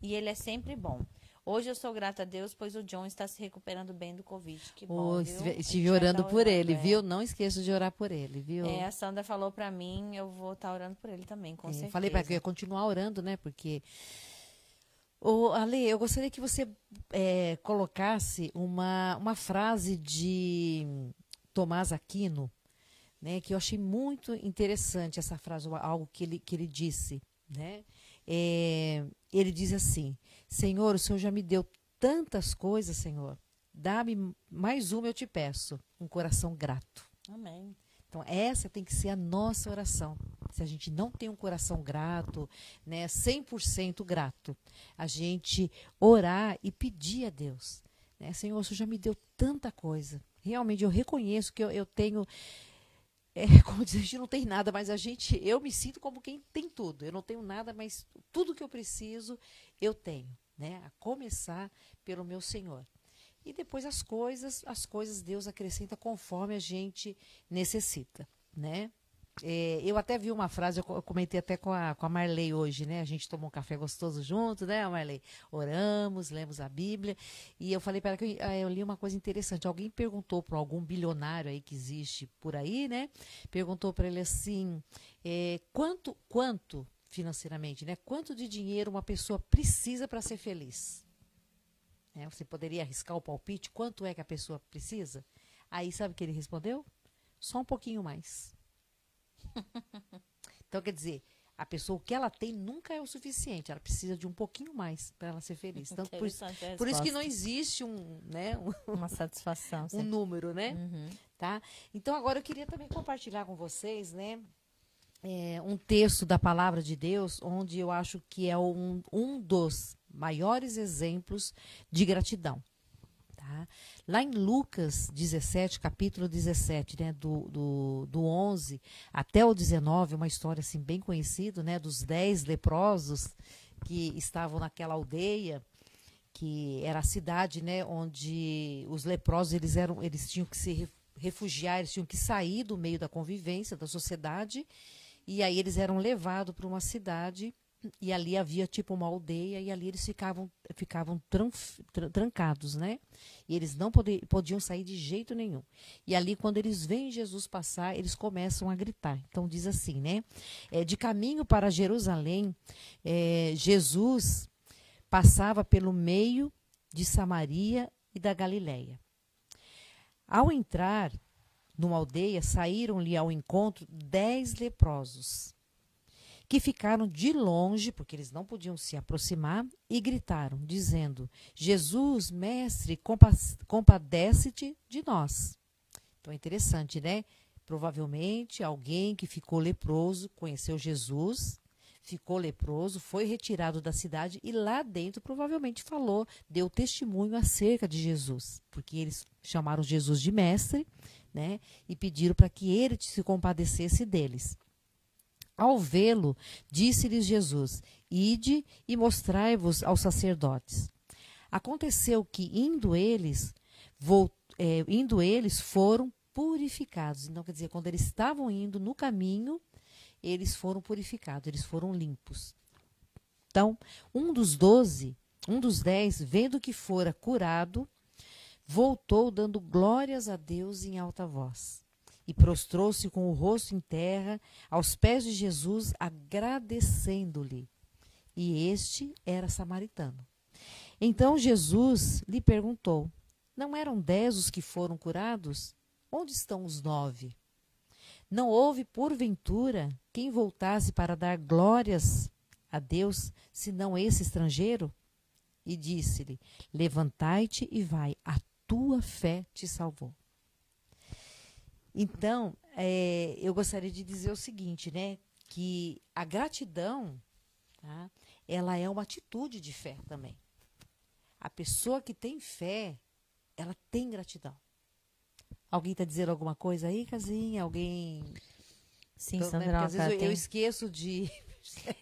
e ele é sempre bom. Hoje eu sou grata a Deus, pois o John está se recuperando bem do Covid. Que bom,
oh, Estive orando tá por ele, viu? Não esqueça de orar por ele, viu?
É, a Sandra falou para mim, eu vou estar tá orando por ele também, com é, certeza.
Falei para que eu ia continuar orando, né? Porque Ô, Ale, eu gostaria que você é, colocasse uma, uma frase de Tomás Aquino, né, que eu achei muito interessante essa frase, algo que ele, que ele disse. Né? É, ele diz assim: Senhor, o Senhor já me deu tantas coisas, Senhor. Dá-me mais uma, eu te peço. Um coração grato.
Amém.
Então, essa tem que ser a nossa oração. Se a gente não tem um coração grato, né, 100% grato, a gente orar e pedir a Deus. Né? Senhor, o Senhor já me deu tanta coisa. Realmente, eu reconheço que eu, eu tenho é, [LAUGHS] como dizer, a gente não tem nada, mas a gente, eu me sinto como quem tem tudo. Eu não tenho nada, mas tudo que eu preciso, eu tenho, né? A começar pelo meu Senhor. E depois as coisas, as coisas Deus acrescenta conforme a gente necessita, né? É, eu até vi uma frase, eu comentei até com a, com a Marley hoje, né? A gente tomou um café gostoso junto, né, Marley? Oramos, lemos a Bíblia. E eu falei para ela que eu, ah, eu, li uma coisa interessante. Alguém perguntou para algum bilionário aí que existe por aí, né? Perguntou para ele assim: é, quanto, quanto financeiramente, né? Quanto de dinheiro uma pessoa precisa para ser feliz? É, você poderia arriscar o palpite? Quanto é que a pessoa precisa? Aí sabe o que ele respondeu? Só um pouquinho mais. [LAUGHS] então, quer dizer, a pessoa, o que ela tem nunca é o suficiente. Ela precisa de um pouquinho mais para ela ser feliz. Então, por, por, isso que não existe um, né, [LAUGHS] um,
uma satisfação,
um número, né? Uhum. Tá? Então, agora eu queria também compartilhar com vocês, né, é, um texto da palavra de Deus, onde eu acho que é um, um dos maiores exemplos de gratidão. Tá? Lá em Lucas 17, capítulo 17, né, do, do, do 11 até o 19, uma história assim bem conhecida, né, dos dez leprosos que estavam naquela aldeia, que era a cidade, né, onde os leprosos eles eram, eles tinham que se refugiar, eles tinham que sair do meio da convivência da sociedade, e aí eles eram levados para uma cidade e ali havia tipo uma aldeia e ali eles ficavam ficavam tran, tran, trancados, né? E eles não pode, podiam sair de jeito nenhum. E ali quando eles veem Jesus passar, eles começam a gritar. Então diz assim, né? É, de caminho para Jerusalém, é, Jesus passava pelo meio de Samaria e da Galileia. Ao entrar numa aldeia, saíram-lhe ao encontro dez leprosos que ficaram de longe, porque eles não podiam se aproximar, e gritaram, dizendo: Jesus, mestre, compadece-te de nós. Então é interessante, né? Provavelmente alguém que ficou leproso conheceu Jesus, ficou leproso, foi retirado da cidade e lá dentro provavelmente falou, deu testemunho acerca de Jesus, porque eles chamaram Jesus de mestre, né? E pediram para que ele se compadecesse deles. Ao vê-lo, disse-lhes Jesus: Ide e mostrai-vos aos sacerdotes. Aconteceu que, indo eles, é, indo eles, foram purificados. Então, quer dizer, quando eles estavam indo no caminho, eles foram purificados, eles foram limpos. Então, um dos doze, um dos dez, vendo que fora curado, voltou dando glórias a Deus em alta voz e prostrou-se com o rosto em terra aos pés de Jesus, agradecendo-lhe. E este era samaritano. Então Jesus lhe perguntou: Não eram dez os que foram curados? Onde estão os nove? Não houve, porventura, quem voltasse para dar glórias a Deus, senão esse estrangeiro? E disse-lhe: Levantai-te e vai, a tua fé te salvou. Então, é, eu gostaria de dizer o seguinte, né? Que a gratidão, tá? ela é uma atitude de fé também. A pessoa que tem fé, ela tem gratidão. Alguém está dizendo alguma coisa aí, Casinha? Alguém.
Sim, então, Sandra. Né?
Às vezes eu, tem... eu esqueço de.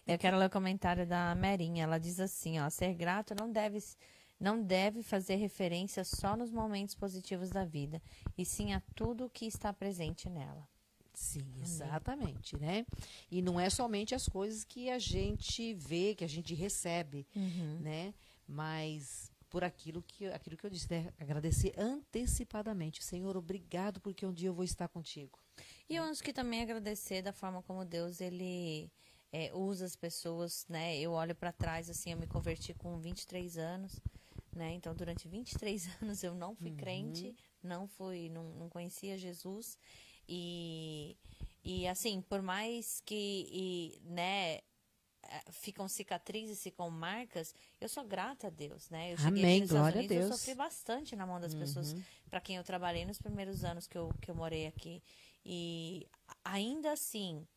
eu quero ler o comentário da Merinha. Ela diz assim: ó, ser grato não deve não deve fazer referência só nos momentos positivos da vida, e sim a tudo o que está presente nela.
Sim, exatamente, né? E não é somente as coisas que a gente vê, que a gente recebe, uhum. né? Mas por aquilo que, aquilo que eu disse, né? agradecer antecipadamente. Senhor, obrigado porque um dia eu vou estar contigo.
E eu acho que também agradecer da forma como Deus, ele é, usa as pessoas, né? Eu olho para trás, assim, eu me converti com 23 anos, né? Então, durante 23 [LAUGHS] anos eu não fui uhum. crente, não fui, não, não conhecia Jesus. E, e assim, por mais que, e, né, eh, ficam cicatrizes, ficam marcas, eu sou grata a Deus, né? Eu cheguei
Amém, glória
Unidos,
a Deus.
eu sofri bastante na mão das uhum. pessoas para quem eu trabalhei nos primeiros anos que eu, que eu morei aqui. E ainda assim,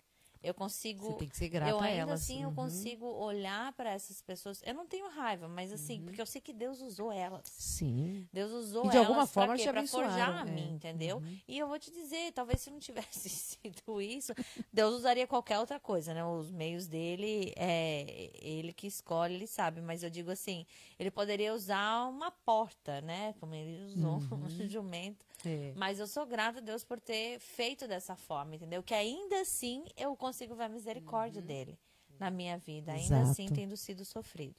eu consigo.
Você tem que ser grata
eu ainda
a elas.
assim uhum. eu consigo olhar para essas pessoas. Eu não tenho raiva, mas assim, uhum. porque eu sei que Deus usou elas.
Sim.
Deus usou
e de
elas
alguma forma
para forjar a é. mim, entendeu? Uhum. E eu vou te dizer, talvez se não tivesse [LAUGHS] sido isso, Deus usaria qualquer outra coisa, né? Os meios dele é ele que escolhe, ele sabe. Mas eu digo assim, ele poderia usar uma porta, né? Como ele usou [LAUGHS] um uhum. jumento é. Mas eu sou grata a Deus por ter feito dessa forma, entendeu? Que ainda assim eu consigo ver a misericórdia uhum. dele na minha vida, ainda Exato. assim tendo sido sofrido.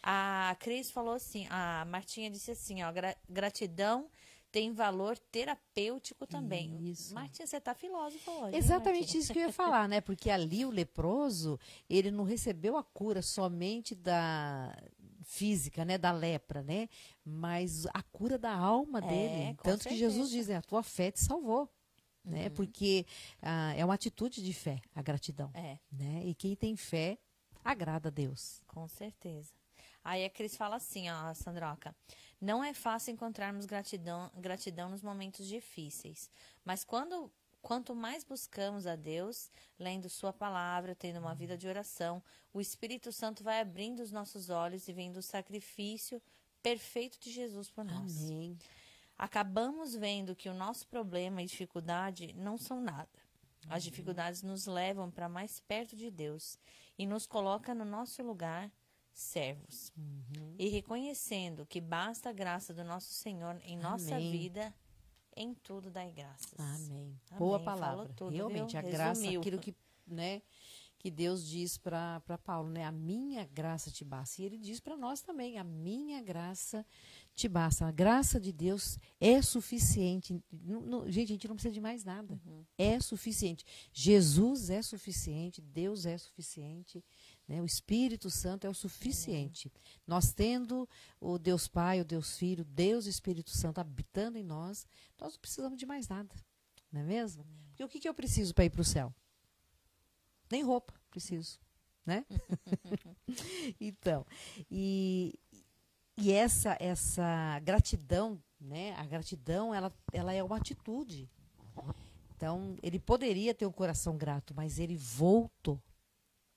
A Cris falou assim, a Martinha disse assim, ó, gratidão tem valor terapêutico também. Isso. Martinha, você está filósofa hoje.
Exatamente isso que eu ia falar, né? [LAUGHS] Porque ali o leproso, ele não recebeu a cura somente da, física, né, da lepra, né, mas a cura da alma é, dele. Tanto certeza. que Jesus diz, né, a tua fé te salvou. Né? Uhum. Porque ah, é uma atitude de fé, a gratidão. É. Né? E quem tem fé agrada a Deus.
Com certeza. Aí a Cris fala assim, ó, Sandroca. Não é fácil encontrarmos gratidão, gratidão nos momentos difíceis. Mas quando Quanto mais buscamos a Deus, lendo Sua palavra, tendo uma vida de oração, o Espírito Santo vai abrindo os nossos olhos e vendo o sacrifício perfeito de Jesus por nós.
Amém.
Acabamos vendo que o nosso problema e dificuldade não são nada. As dificuldades nos levam para mais perto de Deus e nos coloca no nosso lugar servos. Uhum. E reconhecendo que basta a graça do nosso Senhor em nossa Amém. vida, em tudo dai graças.
Amém. Amém. Boa palavra. Tudo, Realmente, viu? a graça, Resumiu. aquilo que, né, que Deus diz para Paulo, né? A minha graça te basta. E ele diz para nós também, a minha graça te basta. A graça de Deus é suficiente. Não, não, gente, a gente não precisa de mais nada. Uhum. É suficiente. Jesus é suficiente, Deus é suficiente. Né? O Espírito Santo é o suficiente. Uhum. Nós tendo o Deus Pai, o Deus Filho, Deus Espírito Santo habitando em nós, nós não precisamos de mais nada. Não é mesmo? Uhum. Porque o que, que eu preciso para ir para o céu? Nem roupa preciso. Né? [LAUGHS] então, e, e essa, essa gratidão, né? A gratidão, ela, ela é uma atitude. Então, ele poderia ter um coração grato, mas ele voltou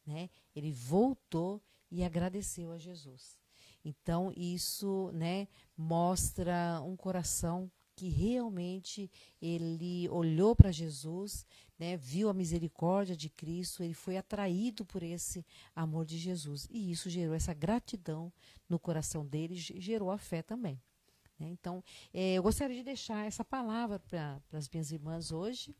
né? Ele voltou e agradeceu a Jesus. Então isso, né, mostra um coração que realmente ele olhou para Jesus, né, viu a misericórdia de Cristo, ele foi atraído por esse amor de Jesus. E isso gerou essa gratidão no coração dele, gerou a fé também. Né? Então, é, eu gostaria de deixar essa palavra para as minhas irmãs hoje,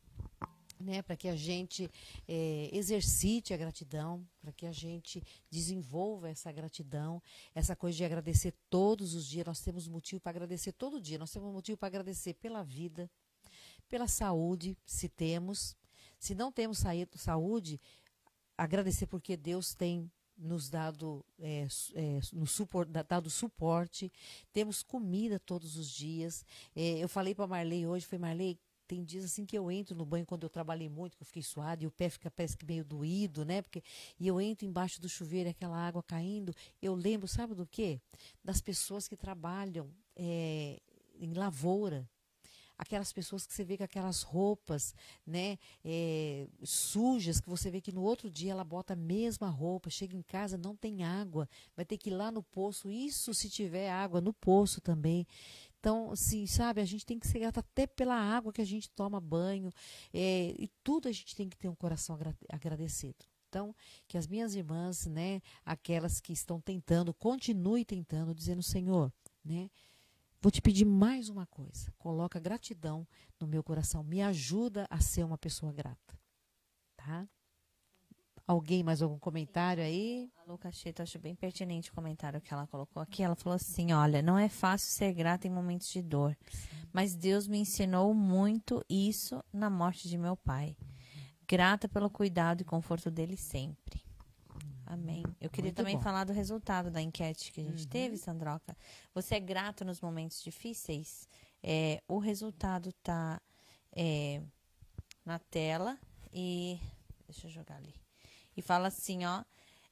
né, para que a gente é, exercite a gratidão, para que a gente desenvolva essa gratidão, essa coisa de agradecer todos os dias. Nós temos motivo para agradecer todo dia. Nós temos motivo para agradecer pela vida, pela saúde, se temos. Se não temos saúde, agradecer porque Deus tem nos dado, é, é, no supor, dado suporte, temos comida todos os dias. É, eu falei para Marley hoje, foi Marley, tem dias assim que eu entro no banho quando eu trabalhei muito, que eu fiquei suado e o pé fica parece que meio doído, né? Porque e eu entro embaixo do chuveiro, aquela água caindo, eu lembro, sabe do quê? Das pessoas que trabalham é, em lavoura, aquelas pessoas que você vê com aquelas roupas, né, é, sujas, que você vê que no outro dia ela bota a mesma roupa, chega em casa, não tem água, vai ter que ir lá no poço, isso se tiver água no poço também. Então, assim, sabe, a gente tem que ser grata até pela água que a gente toma banho. É, e tudo a gente tem que ter um coração agradecido. Então, que as minhas irmãs, né, aquelas que estão tentando, continue tentando, dizendo, Senhor, né, vou te pedir mais uma coisa. Coloca gratidão no meu coração. Me ajuda a ser uma pessoa grata. Tá? Alguém mais algum comentário aí?
A Luca Chito, acho bem pertinente o comentário que ela colocou aqui. Ela falou assim: olha, não é fácil ser grata em momentos de dor, mas Deus me ensinou muito isso na morte de meu pai. Grata pelo cuidado e conforto dele sempre. Amém. Eu queria Muito também bom. falar do resultado da enquete que a gente uhum. teve, Sandroca. Você é grato nos momentos difíceis? É, o resultado tá é, na tela e. Deixa eu jogar ali. E fala assim, ó.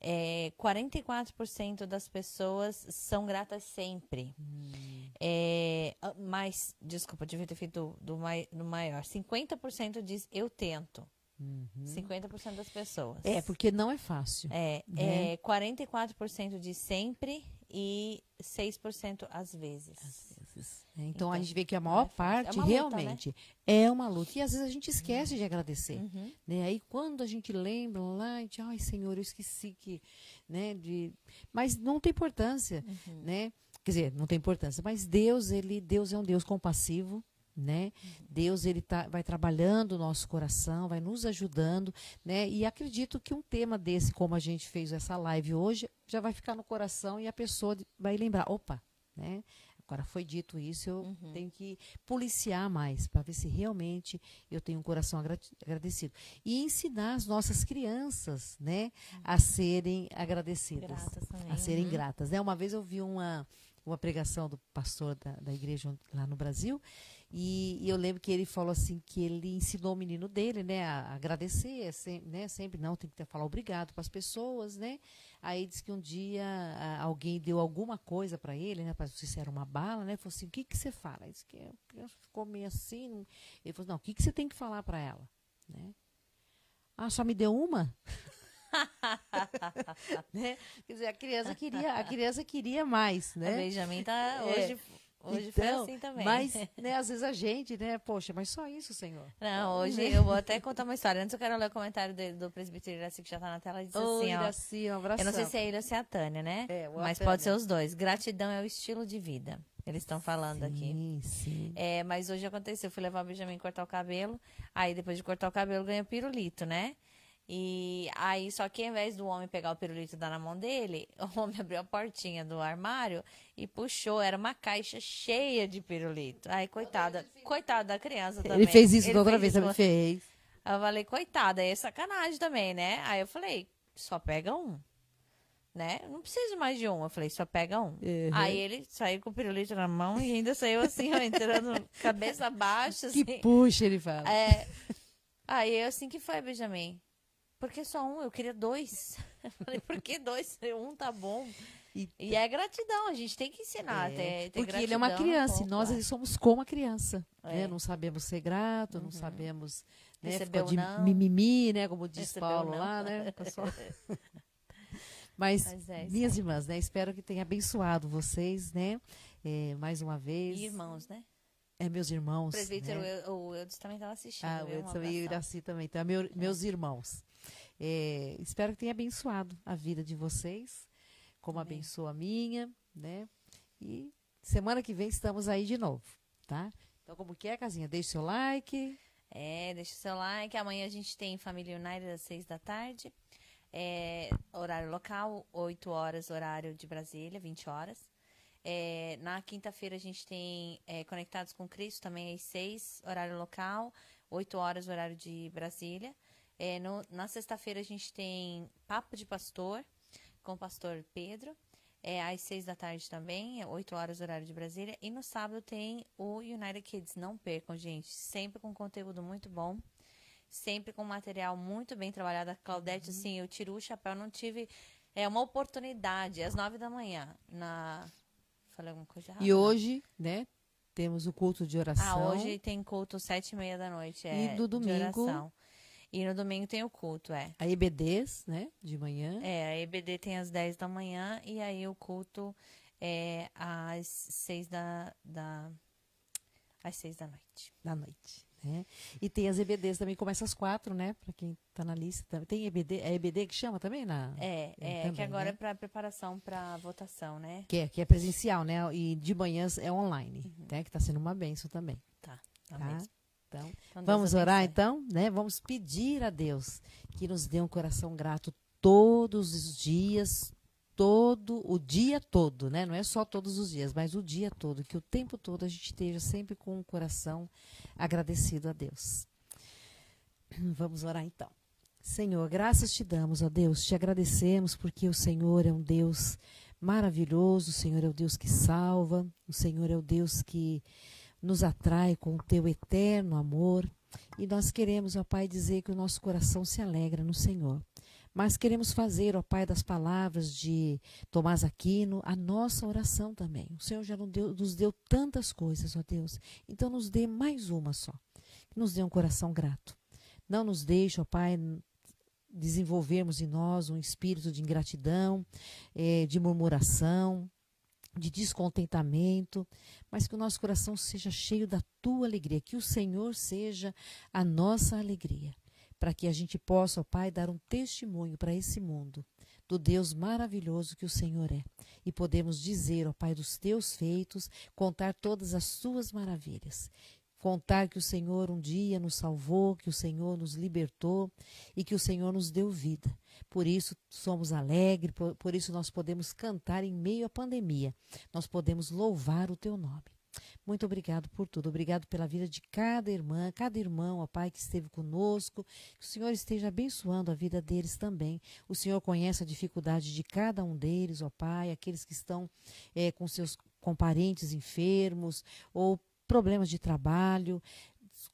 É, 44% das pessoas são gratas sempre. Hum. É, ah, mas, desculpa, devia ter feito do, do, do maior. 50% diz eu tento. Uhum. 50% das pessoas.
É, porque não é fácil.
É, né? é 44% de sempre e 6% às vezes. Às
vezes. É, então, então, a gente vê que a maior é parte é realmente luta, né? é uma luta. E às vezes a gente esquece uhum. de agradecer. Uhum. Né? Aí quando a gente lembra lá, a gente, ai Senhor, eu esqueci que. Né, de... Mas não tem importância. Uhum. Né? Quer dizer, não tem importância. Mas Deus, ele, Deus é um Deus compassivo né? Deus ele tá, vai trabalhando o nosso coração, vai nos ajudando, né? E acredito que um tema desse, como a gente fez essa live hoje, já vai ficar no coração e a pessoa vai lembrar, opa, né? Agora foi dito isso, eu uhum. tenho que policiar mais para ver se realmente eu tenho um coração agradecido e ensinar as nossas crianças, né, uhum. a serem agradecidas, a serem uhum. gratas. Né? Uma vez eu vi uma uma pregação do pastor da, da igreja lá no Brasil e, e, eu lembro que ele falou assim que ele ensinou o menino dele, né, a agradecer, sempre, né, sempre não tem que ter, falar obrigado para as pessoas, né? Aí disse que um dia alguém deu alguma coisa para ele, né, para se era uma bala, né? Falou assim, o que que você fala? Ele disse que a criança ficou meio assim. Ele falou, não, o que que você tem que falar para ela, né? Ah, só me deu uma? [LAUGHS] né? Quer dizer, a criança queria, a criança queria mais, né?
A Benjamin tá é. Hoje então, foi assim também.
Mas, [LAUGHS] né, às vezes a gente, né, poxa, mas só isso, Senhor.
Não, hoje né? eu vou até [LAUGHS] contar uma história. Antes eu quero ler o comentário do, do presbítero Iraci, que já tá na tela, e diz
Ô,
assim,
Iraci, um abração.
Eu não sei se é ele ou se é a Tânia, né? É, mas pode ser os dois. Gratidão é o estilo de vida. Eles estão falando sim, aqui. Sim. É, mas hoje aconteceu, eu fui levar o Benjamin cortar o cabelo, aí depois de cortar o cabelo ganha pirulito, né? E aí, só que ao invés do homem pegar o pirulito e dar na mão dele, [LAUGHS] o homem abriu a portinha do armário e puxou, era uma caixa cheia de pirulito. Aí, coitada, coitada da criança também.
Ele fez isso da outra vez, também fez.
Eu falei, coitada, é sacanagem também, né? Aí eu falei, só pega um. Né? Não preciso mais de um. Eu falei, só pega um. Uhum. Aí ele saiu com o pirulito na mão e ainda saiu assim, ó, entrando [LAUGHS] cabeça baixa.
Que
assim.
puxa, ele fala.
É. Aí eu assim que foi, Benjamin. Por que só um? Eu queria dois. [LAUGHS] Eu falei, por que dois? Um tá bom. E, e é gratidão, a gente tem que ensinar. É, ter, ter
porque ele é uma criança e nós ele somos como a criança. É. Né? Não sabemos ser grato, uhum. não sabemos né, Recebeu de não. mimimi, né? Como diz Recebeu Paulo não. lá, né? Pessoal. [LAUGHS] Mas, Mas é, minhas é. irmãs, né? Espero que tenha abençoado vocês, né? É, mais uma vez.
E irmãos, né?
É, meus irmãos. O
presbítero, né? o Eudes também estava assistindo.
Ah, o Eudes e o Iraci também. Então, é meu, meus irmãos. É, espero que tenha abençoado a vida de vocês, como Amém. abençoa a minha, né? E semana que vem estamos aí de novo, tá? Então, como que é, Casinha? Deixe seu like.
É, deixe seu like. Amanhã a gente tem Família United às seis da tarde. É, horário local, 8 horas, horário de Brasília, 20 horas. É, na quinta-feira a gente tem é, Conectados com Cristo, também às 6, horário local, 8 horas, horário de Brasília. É, no, na sexta-feira a gente tem Papo de Pastor com o pastor Pedro. É, às seis da tarde também, oito horas horário de Brasília. E no sábado tem o United Kids. Não percam, gente. Sempre com conteúdo muito bom. Sempre com material muito bem trabalhado. A Claudete, uhum. assim, eu tiro o chapéu. Não tive é, uma oportunidade às nove da manhã. Na... Falei alguma coisa errada.
E hoje, né? Temos o culto de oração.
Ah, hoje tem culto sete e meia da noite. É,
e do domingo
e no domingo tem o culto, é.
A EBDs, né? De manhã.
É, a EBD tem às 10 da manhã e aí o culto é às 6 da, da às 6 da noite.
Da noite. É. E tem as EBDs também, começa às quatro, né? Para quem está na lista. Tem EBD, é EBD que chama também? Na,
é, é, também, que agora né? é para preparação para votação, né?
Que é, que é presencial, né? E de manhã é online, uhum. né? Que está sendo uma benção também.
Tá, tá, tá?
Então, então vamos orar então, né? Vamos pedir a Deus que nos dê um coração grato todos os dias, todo o dia todo, né? Não é só todos os dias, mas o dia todo, que o tempo todo a gente esteja sempre com o coração agradecido a Deus. [CLEARS THROAT] Vamos orar então. Senhor, graças te damos, ó Deus, te agradecemos porque o Senhor é um Deus maravilhoso, o Senhor é o Deus que salva, o Senhor é o Deus que nos atrai com o teu eterno amor. E nós queremos, ó Pai, dizer que o nosso coração se alegra no Senhor. Mas queremos fazer, ó Pai, das palavras de Tomás Aquino, a nossa oração também. O Senhor já nos deu, tantas coisas, ó Deus. Então nos dê mais uma só. Nos dê um coração grato. Não nos deixe, ó Pai, desenvolvermos em nós um espírito de ingratidão, eh, de murmuração, de descontentamento, mas que o nosso coração seja cheio da tua alegria, que o Senhor seja a nossa alegria para que a gente possa, ó Pai, dar um testemunho para esse mundo do Deus maravilhoso que o Senhor é. E podemos dizer, ó Pai, dos teus feitos, contar todas as suas maravilhas. Contar que o Senhor um dia nos salvou, que o Senhor nos libertou e que o Senhor nos deu vida. Por isso somos alegres, por, por isso nós podemos cantar em meio à pandemia. Nós podemos louvar o teu nome. Muito obrigado por tudo. Obrigado pela vida de cada irmã, cada irmão, ó Pai, que esteve conosco. Que o Senhor esteja abençoando a vida deles também. O Senhor conhece a dificuldade de cada um deles, ó Pai, aqueles que estão é, com seus com parentes enfermos ou problemas de trabalho.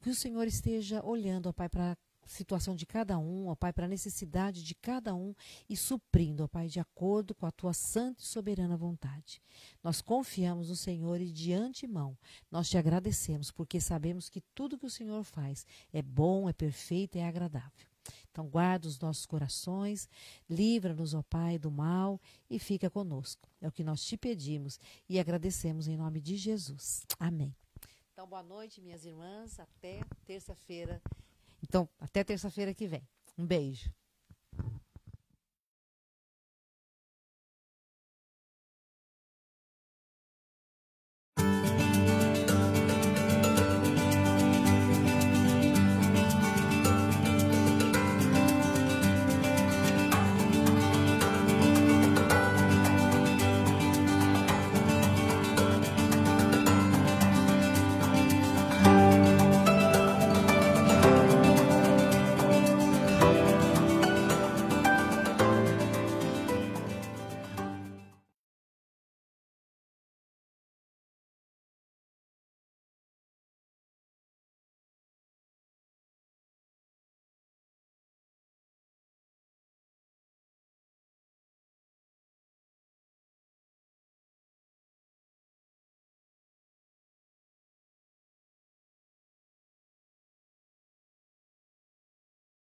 Que o Senhor esteja olhando, ó Pai, para situação de cada um, ó Pai, para a necessidade de cada um e suprindo, ó Pai, de acordo com a tua santa e soberana vontade. Nós confiamos no Senhor e de antemão nós te agradecemos, porque sabemos que tudo que o Senhor faz é bom, é perfeito, é agradável. Então, guarda os nossos corações, livra-nos, ó Pai, do mal e fica conosco. É o que nós te pedimos e agradecemos em nome de Jesus. Amém. Então, boa noite, minhas irmãs. Até terça-feira então, até terça-feira que vem. Um beijo.